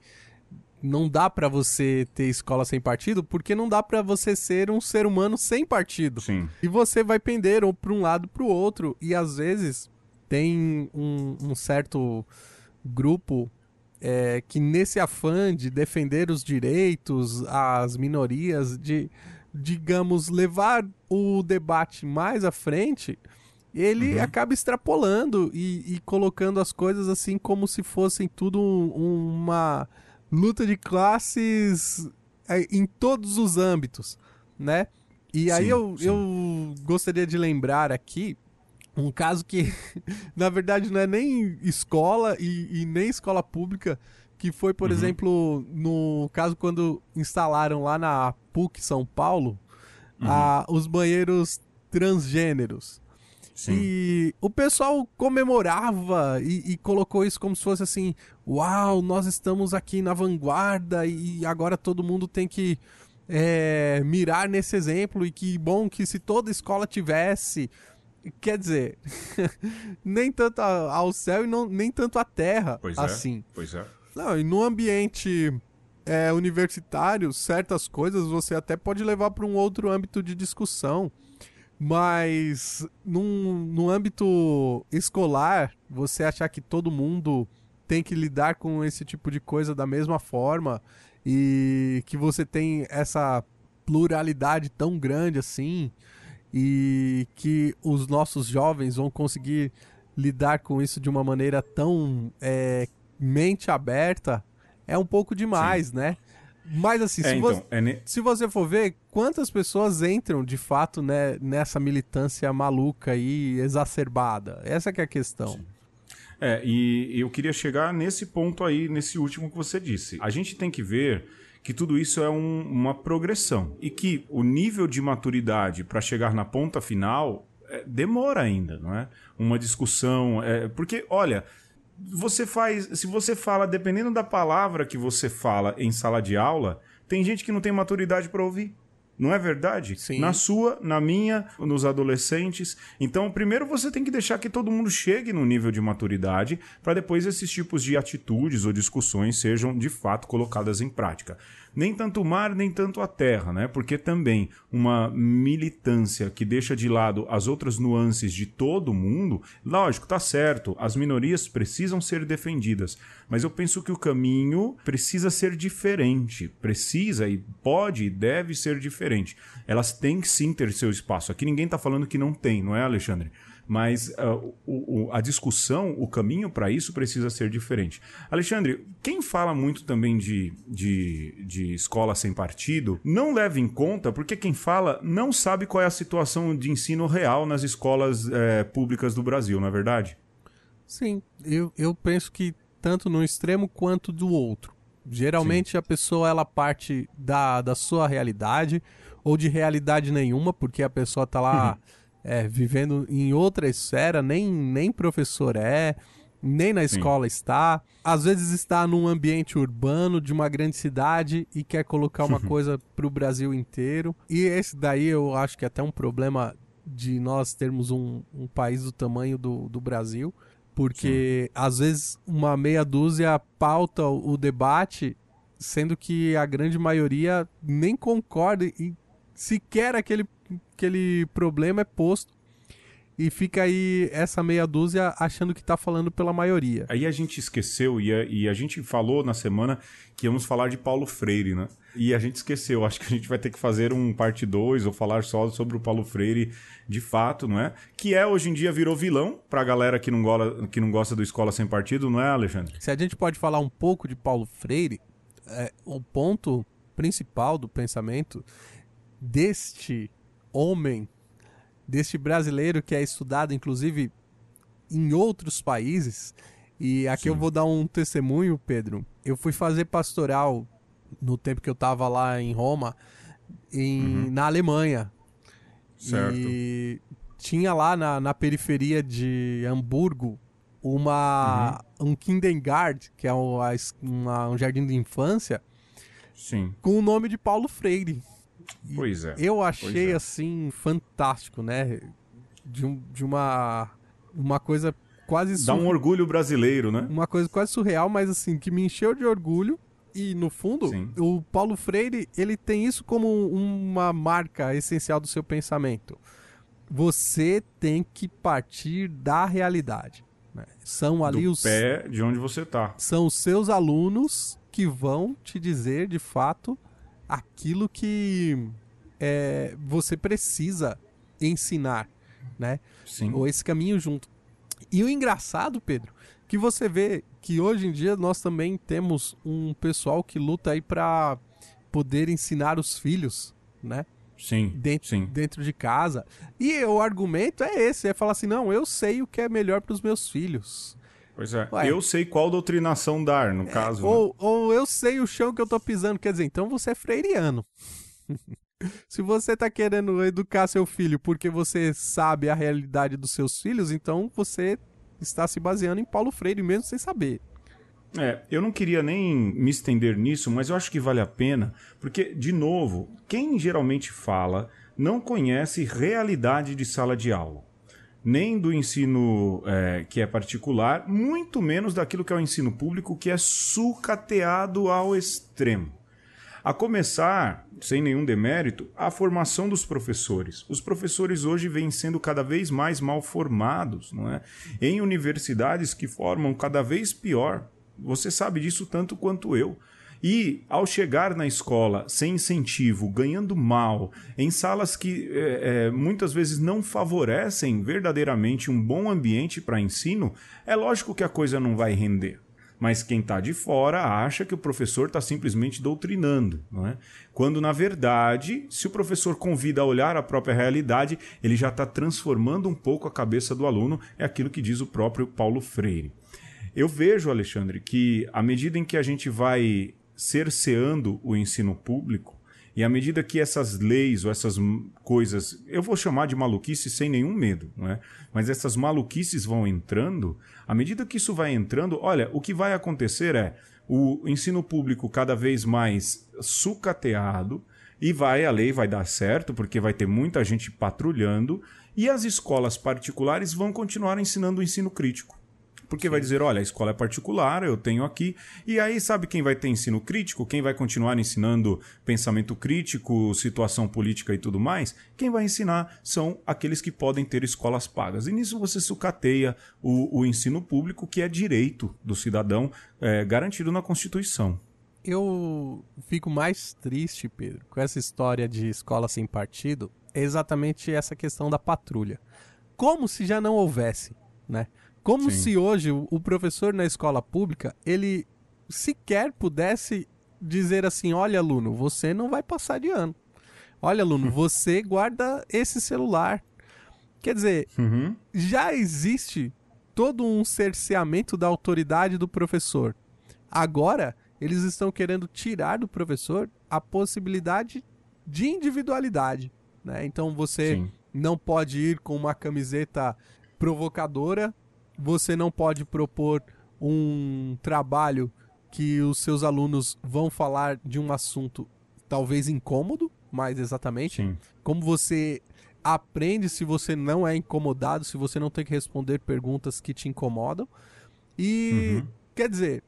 não dá para você ter escola sem partido, porque não dá para você ser um ser humano sem partido. Sim. E você vai pender ou para um lado para o outro. E às vezes tem um, um certo grupo é, que nesse afã de defender os direitos, as minorias, de, digamos, levar o debate mais à frente, ele uhum. acaba extrapolando e, e, colocando as coisas assim como se fossem tudo uma luta de classes é, em todos os âmbitos, né? E aí sim, eu, sim. eu gostaria de lembrar aqui um caso que, na verdade, não é nem escola e, e nem escola pública, que foi, por uhum. exemplo, no caso quando instalaram lá na PUC São Paulo uhum. a, os banheiros transgêneros. Sim. E o pessoal comemorava e, e, colocou isso como se fosse assim: uau, nós estamos aqui na vanguarda e agora todo mundo tem que é, mirar nesse exemplo. E que bom que se toda escola tivesse. Quer dizer, nem tanto ao céu e não, nem tanto à terra pois é, assim. É, pois é. Não, e no ambiente é, universitário, certas coisas você até pode levar para um outro âmbito de discussão. Mas num, no âmbito escolar, você achar que todo mundo tem que lidar com esse tipo de coisa da mesma forma e que você tem essa pluralidade tão grande assim e que os nossos jovens vão conseguir lidar com isso de uma maneira tão é, mente aberta é um pouco demais, Sim. né? Mas assim, é, se, então, você, é ne... se você for ver, quantas pessoas entram de fato né, nessa militância maluca e exacerbada? Essa é a questão. Sim. É, e eu queria chegar nesse ponto aí, nesse último que você disse. A gente tem que ver que tudo isso é um, uma progressão e que o nível de maturidade para chegar na ponta final é, demora ainda, não é? Uma discussão, é, porque olha, você faz, se você fala, dependendo da palavra que você fala em sala de aula, tem gente que não tem maturidade para ouvir. Não é verdade? Sim. Na sua, na minha, nos adolescentes. Então, primeiro você tem que deixar que todo mundo chegue no nível de maturidade para depois esses tipos de atitudes ou discussões sejam de fato colocadas em prática nem tanto o mar, nem tanto a terra, né? Porque também uma militância que deixa de lado as outras nuances de todo mundo, lógico, tá certo, as minorias precisam ser defendidas, mas eu penso que o caminho precisa ser diferente, precisa e pode e deve ser diferente. Elas têm sim ter seu espaço. Aqui ninguém tá falando que não tem, não é, Alexandre? Mas uh, o, o, a discussão, o caminho para isso precisa ser diferente. Alexandre, quem fala muito também de, de, de escola sem partido, não leva em conta, porque quem fala não sabe qual é a situação de ensino real nas escolas é, públicas do Brasil, não é verdade? Sim, eu, eu penso que tanto no extremo quanto do outro. Geralmente Sim. a pessoa ela parte da, da sua realidade ou de realidade nenhuma, porque a pessoa está lá uhum é, vivendo em outra esfera, nem, nem professor é, nem na escola Sim. está. Às vezes está num ambiente urbano de uma grande cidade e quer colocar uma coisa para o Brasil inteiro. E esse daí eu acho que é até um problema de nós termos um, um país do tamanho do, do Brasil. Porque Sim. às vezes uma meia dúzia pauta o debate, sendo que a grande maioria nem concorda e sequer aquele aquele problema é posto e fica aí essa meia dúzia achando que tá falando pela maioria. Aí a gente esqueceu e a, e a gente falou na semana que íamos falar de Paulo Freire, né? E a gente esqueceu. Acho que a gente vai ter que fazer um parte 2 ou falar só sobre o Paulo Freire de fato, não é? Que é hoje em dia virou vilão pra galera que não, gola, que não gosta do Escola Sem Partido, não é, Alexandre? Se a gente pode falar um pouco de Paulo Freire, é, o ponto principal do pensamento deste homem, deste brasileiro que é estudado, inclusive, em outros países. E aqui Sim. eu vou dar um testemunho, Pedro. Eu fui fazer pastoral no tempo que eu estava lá em Roma, em, uhum. na Alemanha. Certo. E tinha lá na, na periferia de Hamburgo uma uhum. um kindergarten, que é um, uma, um jardim de infância, Sim. com o nome de Paulo Freire. Pois é. Eu achei, é. assim, fantástico, né? De, um, de uma, uma coisa quase... Dá um orgulho brasileiro, né? Uma coisa quase surreal, mas assim, que me encheu de orgulho. E, no fundo, Sim. o Paulo Freire, ele tem isso como uma marca essencial do seu pensamento. Você tem que partir da realidade. Né? São ali do os... pé de onde você tá. São os seus alunos que vão te dizer, de fato, aquilo que é, você precisa ensinar, né? Sim. Ou esse caminho junto. E o engraçado, Pedro, que você vê que hoje em dia nós também temos um pessoal que luta aí para poder ensinar os filhos, né? Sim, dentro, sim. dentro de casa. E o argumento é esse, é falar assim, não, eu sei o que é melhor para os meus filhos. Pois é. Ué. Eu sei qual doutrinação dar, no é, caso. Ou, né? ou eu sei o chão que eu tô pisando. Quer dizer, então você é freiriano. Se você tá querendo educar seu filho porque você sabe a realidade dos seus filhos, então você está se baseando em Paulo Freire mesmo sem saber. É, eu não queria nem me estender nisso, mas eu acho que vale a pena, porque, de novo, quem geralmente fala não conhece realidade de sala de aula nem do ensino é, que é particular, muito menos daquilo que é o ensino público, que é sucateado ao extremo. A começar, sem nenhum demérito, a formação dos professores. Os professores hoje vêm sendo cada vez mais mal formados, não é? Em universidades que formam cada vez pior. Você sabe disso tanto quanto eu. E ao chegar na escola sem incentivo, ganhando mal, em salas que é, é, muitas vezes não favorecem verdadeiramente um bom ambiente para ensino, é lógico que a coisa não vai render. Mas quem está de fora acha que o professor está simplesmente doutrinando, não é? Quando, na verdade, se o professor convida a olhar a própria realidade, ele já está transformando um pouco a cabeça do aluno, é aquilo que diz o próprio Paulo Freire. Eu vejo, Alexandre, que à medida em que a gente vai cerceando o ensino público, e à medida que essas leis ou essas coisas, eu vou chamar de maluquice sem nenhum medo, não é? Mas essas maluquices vão entrando, à medida que isso vai entrando, olha, o que vai acontecer é o ensino público cada vez mais sucateado e vai a lei vai dar certo porque vai ter muita gente patrulhando e as escolas particulares vão continuar ensinando o ensino crítico. Porque Sim. vai dizer, olha, a escola é particular, eu tenho aqui. E aí, sabe quem vai ter ensino crítico? Quem vai continuar ensinando pensamento crítico, situação política e tudo mais? Quem vai ensinar são aqueles que podem ter escolas pagas. E nisso você sucateia o, o ensino público, que é direito do cidadão, é, garantido na Constituição. Eu fico mais triste, Pedro, com essa história de escola sem partido, é exatamente essa questão da patrulha. Como se já não houvesse, né? Como Sim. se hoje o professor na escola pública, ele sequer pudesse dizer assim: olha, aluno, você não vai passar de ano. Olha, aluno, você guarda esse celular. Quer dizer, uhum. já existe todo um cerceamento da autoridade do professor. Agora, eles estão querendo tirar do professor a possibilidade de individualidade. Né? Então, você Sim. não pode ir com uma camiseta provocadora você não pode propor um trabalho que os seus alunos vão falar de um assunto talvez incômodo, mais exatamente. Sim. Como você aprende se você não é incomodado, se você não tem que responder perguntas que te incomodam. E uhum. quer dizer,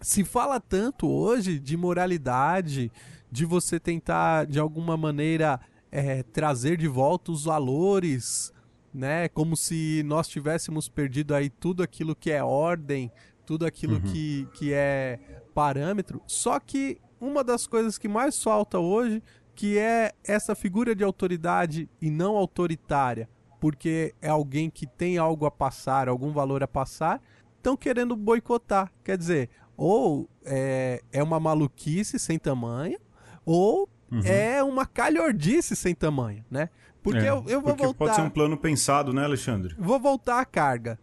se fala tanto hoje de moralidade, de você tentar de alguma maneira é, trazer de volta os valores né? Como se nós tivéssemos perdido aí tudo aquilo que é ordem, tudo aquilo uhum. que, que é parâmetro. Só que uma das coisas que mais falta hoje, que é essa figura de autoridade e não autoritária, porque é alguém que tem algo a passar, algum valor a passar, estão querendo boicotar. Quer dizer, ou é, é uma maluquice sem tamanho, ou uhum. é uma calhordice sem tamanho, né? Porque é, eu, eu vou porque voltar. Pode ser um plano pensado, né, Alexandre? Vou voltar à carga.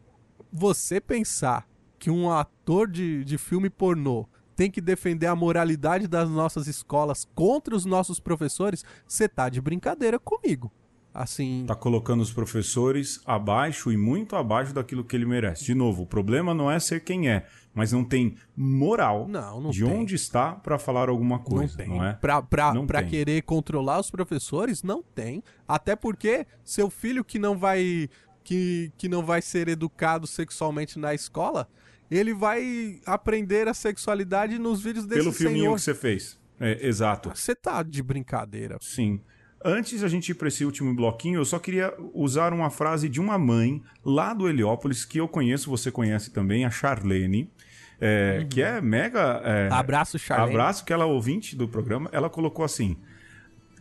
Você pensar que um ator de, de filme pornô tem que defender a moralidade das nossas escolas contra os nossos professores, você tá de brincadeira comigo. Assim. Tá colocando os professores abaixo e muito abaixo daquilo que ele merece. De novo, o problema não é ser quem é, mas não tem moral não, não de tem. onde está para falar alguma coisa, não, tem. não é? Pra, pra, não pra querer controlar os professores, não tem. Até porque seu filho que não vai que, que não vai ser educado sexualmente na escola, ele vai aprender a sexualidade nos vídeos desse Pelo filminho senhor. que você fez. É, exato. Você tá de brincadeira. Sim. Antes a gente ir para esse último bloquinho, eu só queria usar uma frase de uma mãe lá do Heliópolis, que eu conheço, você conhece também, a Charlene, é, uhum. que é mega. É, abraço, Charlene. Abraço, que ela é ouvinte do programa. Ela colocou assim: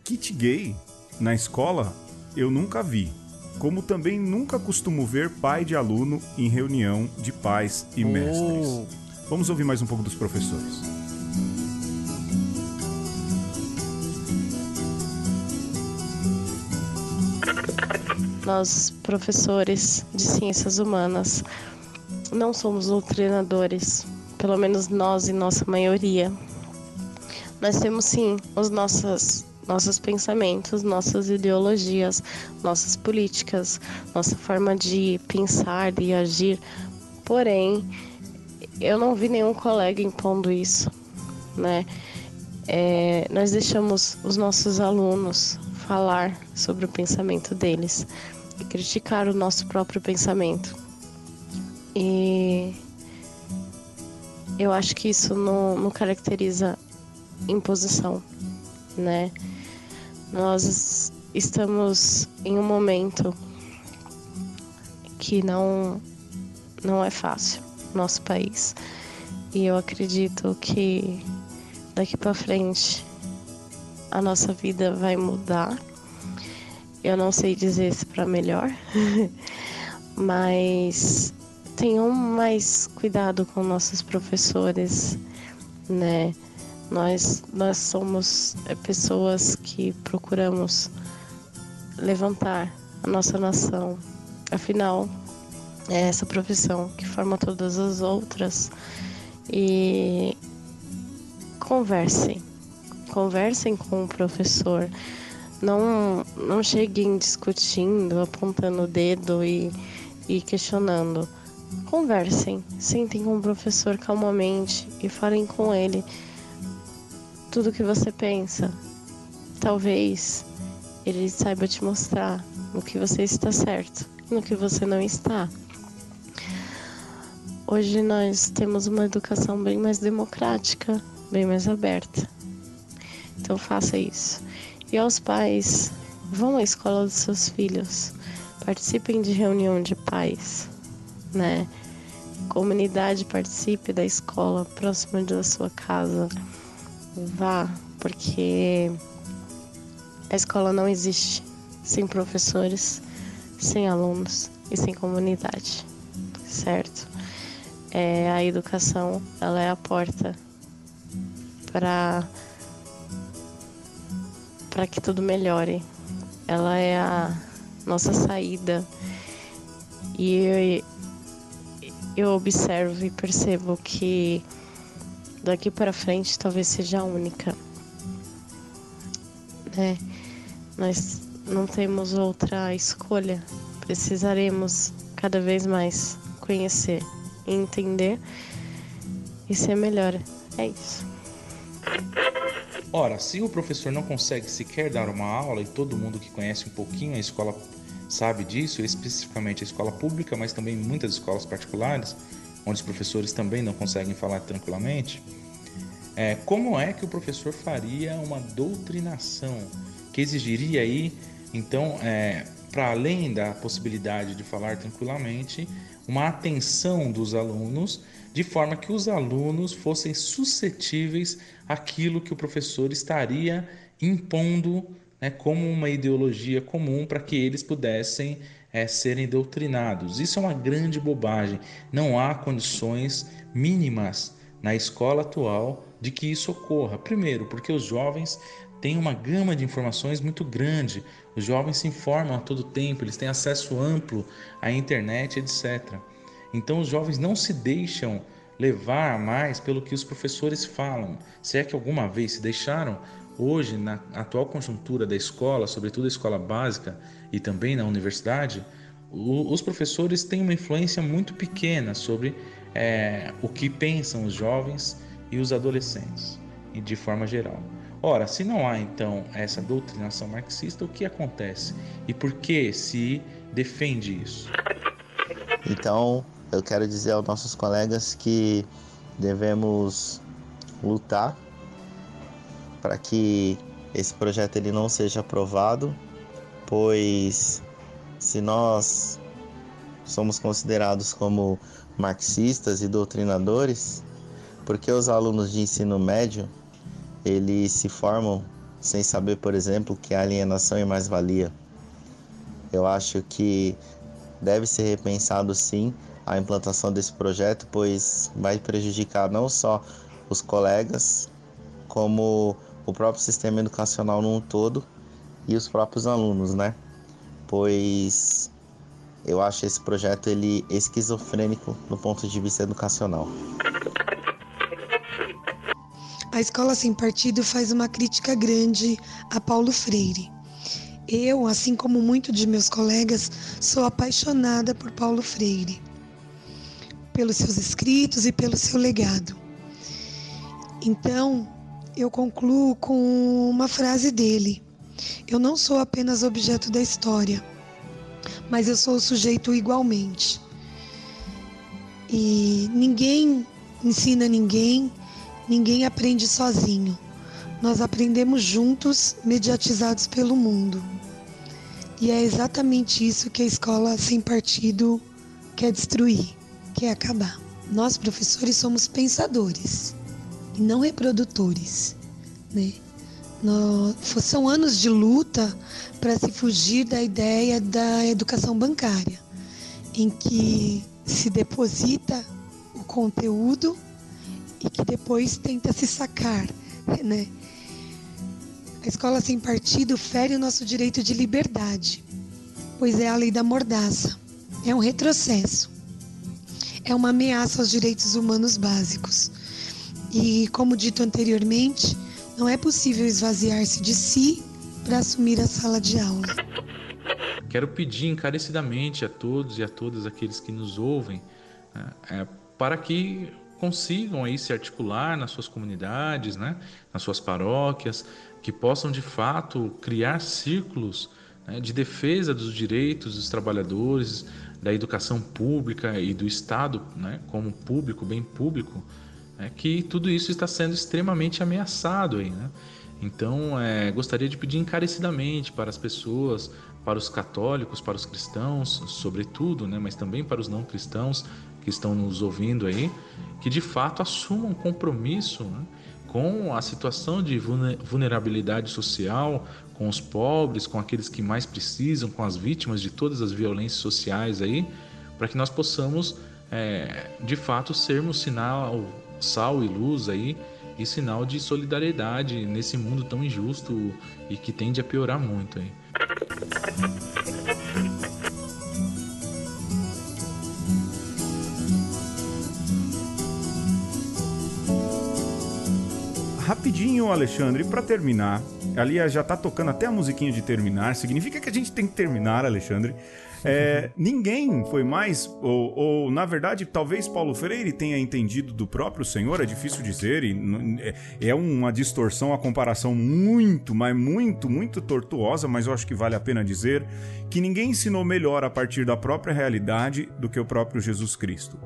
kit gay na escola eu nunca vi. Como também nunca costumo ver pai de aluno em reunião de pais e oh. mestres. Vamos ouvir mais um pouco dos professores. Nós, professores de ciências humanas, não somos doutrinadores, pelo menos nós e nossa maioria. Nós temos sim os nossos, nossos pensamentos, nossas ideologias, nossas políticas, nossa forma de pensar e agir. Porém, eu não vi nenhum colega impondo isso, né? É, nós deixamos os nossos alunos falar sobre o pensamento deles e criticar o nosso próprio pensamento. E eu acho que isso não, não caracteriza imposição. né? Nós estamos em um momento que não não é fácil no nosso país. E eu acredito que daqui para frente a nossa vida vai mudar. Eu não sei dizer se para melhor, mas tenham mais cuidado com nossos professores, né? Nós, nós somos é, pessoas que procuramos levantar a nossa nação. Afinal, é essa profissão que forma todas as outras. E conversem, conversem com o professor. Não, não cheguem discutindo, apontando o dedo e, e questionando. Conversem, sentem com o professor calmamente e falem com ele tudo o que você pensa. Talvez ele saiba te mostrar no que você está certo e no que você não está. Hoje nós temos uma educação bem mais democrática, bem mais aberta. Então faça isso. E aos pais, vão à escola dos seus filhos, participem de reunião de pais, né? Comunidade participe da escola próxima da sua casa. Vá, porque a escola não existe sem professores, sem alunos e sem comunidade, certo? É, a educação ela é a porta para para que tudo melhore. Ela é a nossa saída e eu, eu observo e percebo que daqui para frente talvez seja a única, né? Nós não temos outra escolha. Precisaremos cada vez mais conhecer, entender e ser melhor. É isso. Ora, se o professor não consegue sequer dar uma aula e todo mundo que conhece um pouquinho a escola sabe disso, especificamente a escola pública, mas também muitas escolas particulares, onde os professores também não conseguem falar tranquilamente, é, como é que o professor faria uma doutrinação que exigiria aí, então, é, para além da possibilidade de falar tranquilamente, uma atenção dos alunos, de forma que os alunos fossem suscetíveis àquilo que o professor estaria impondo né, como uma ideologia comum para que eles pudessem é, serem doutrinados. Isso é uma grande bobagem. Não há condições mínimas na escola atual de que isso ocorra. Primeiro, porque os jovens têm uma gama de informações muito grande. Os jovens se informam a todo tempo, eles têm acesso amplo à internet, etc. Então os jovens não se deixam levar mais pelo que os professores falam. Se é que alguma vez se deixaram, hoje, na atual conjuntura da escola, sobretudo a escola básica e também na universidade, os professores têm uma influência muito pequena sobre é, o que pensam os jovens e os adolescentes, de forma geral. Ora, se não há então essa doutrinação marxista, o que acontece e por que se defende isso? Então, eu quero dizer aos nossos colegas que devemos lutar para que esse projeto ele não seja aprovado, pois se nós somos considerados como marxistas e doutrinadores, porque os alunos de ensino médio eles se formam sem saber, por exemplo, que a alienação é mais-valia. Eu acho que deve ser repensado sim a implantação desse projeto, pois vai prejudicar não só os colegas, como o próprio sistema educacional num todo e os próprios alunos, né? Pois eu acho esse projeto ele esquizofrênico no ponto de vista educacional. A Escola Sem Partido faz uma crítica grande a Paulo Freire. Eu, assim como muitos de meus colegas, sou apaixonada por Paulo Freire, pelos seus escritos e pelo seu legado. Então, eu concluo com uma frase dele: Eu não sou apenas objeto da história, mas eu sou sujeito igualmente. E ninguém ensina ninguém, ninguém aprende sozinho. nós aprendemos juntos, mediatizados pelo mundo. E é exatamente isso que a escola sem partido quer destruir, quer acabar. Nós, professores, somos pensadores e não reprodutores. Né? São anos de luta para se fugir da ideia da educação bancária, em que se deposita o conteúdo e que depois tenta se sacar, né? A escola sem partido fere o nosso direito de liberdade, pois é a lei da mordaça. É um retrocesso. É uma ameaça aos direitos humanos básicos. E, como dito anteriormente, não é possível esvaziar-se de si para assumir a sala de aula. Quero pedir encarecidamente a todos e a todas aqueles que nos ouvem né, é, para que consigam aí se articular nas suas comunidades, né, nas suas paróquias, que possam de fato criar círculos né, de defesa dos direitos dos trabalhadores, da educação pública e do Estado né, como público, bem público, né, que tudo isso está sendo extremamente ameaçado aí, né? Então, é, gostaria de pedir encarecidamente para as pessoas, para os católicos, para os cristãos, sobretudo, né, mas também para os não cristãos que estão nos ouvindo aí, que de fato assumam compromisso né, com a situação de vulnerabilidade social, com os pobres, com aqueles que mais precisam, com as vítimas de todas as violências sociais aí, para que nós possamos é, de fato sermos sinal, sal e luz aí e sinal de solidariedade nesse mundo tão injusto e que tende a piorar muito aí. Rapidinho, Alexandre, para terminar, ali já tá tocando até a musiquinha de terminar, significa que a gente tem que terminar, Alexandre. É, ninguém foi mais, ou, ou, na verdade, talvez Paulo Freire tenha entendido do próprio Senhor, é difícil dizer, e é, é uma distorção, a comparação muito, mas muito, muito tortuosa, mas eu acho que vale a pena dizer que ninguém ensinou melhor a partir da própria realidade do que o próprio Jesus Cristo.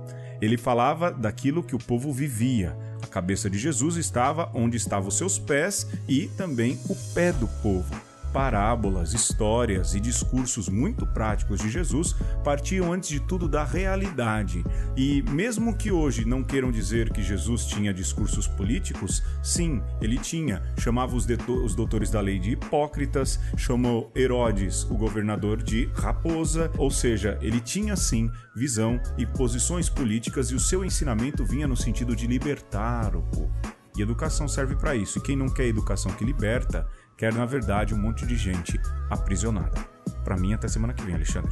Ele falava daquilo que o povo vivia. A cabeça de Jesus estava onde estavam os seus pés e também o pé do povo parábolas, histórias e discursos muito práticos de Jesus partiam antes de tudo da realidade. E mesmo que hoje não queiram dizer que Jesus tinha discursos políticos, sim, ele tinha. Chamava os, os doutores da lei de hipócritas, chamou Herodes, o governador, de raposa, ou seja, ele tinha sim visão e posições políticas e o seu ensinamento vinha no sentido de libertar o povo. E educação serve para isso. E quem não quer educação que liberta, quer, na verdade, um monte de gente aprisionada. Para mim, até semana que vem, Alexandre.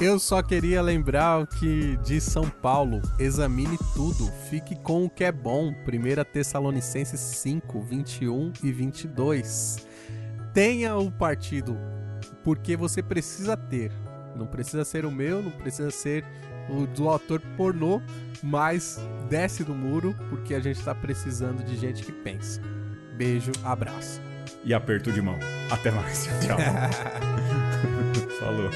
Eu só queria lembrar que diz São Paulo: examine tudo, fique com o que é bom. 1 Tessalonicenses 5, 21 e 22. Tenha o partido, porque você precisa ter. Não precisa ser o meu, não precisa ser o do autor pornô, mas desce do muro, porque a gente está precisando de gente que pensa. Beijo, abraço e aperto de mão. Até mais. Tchau. Falou.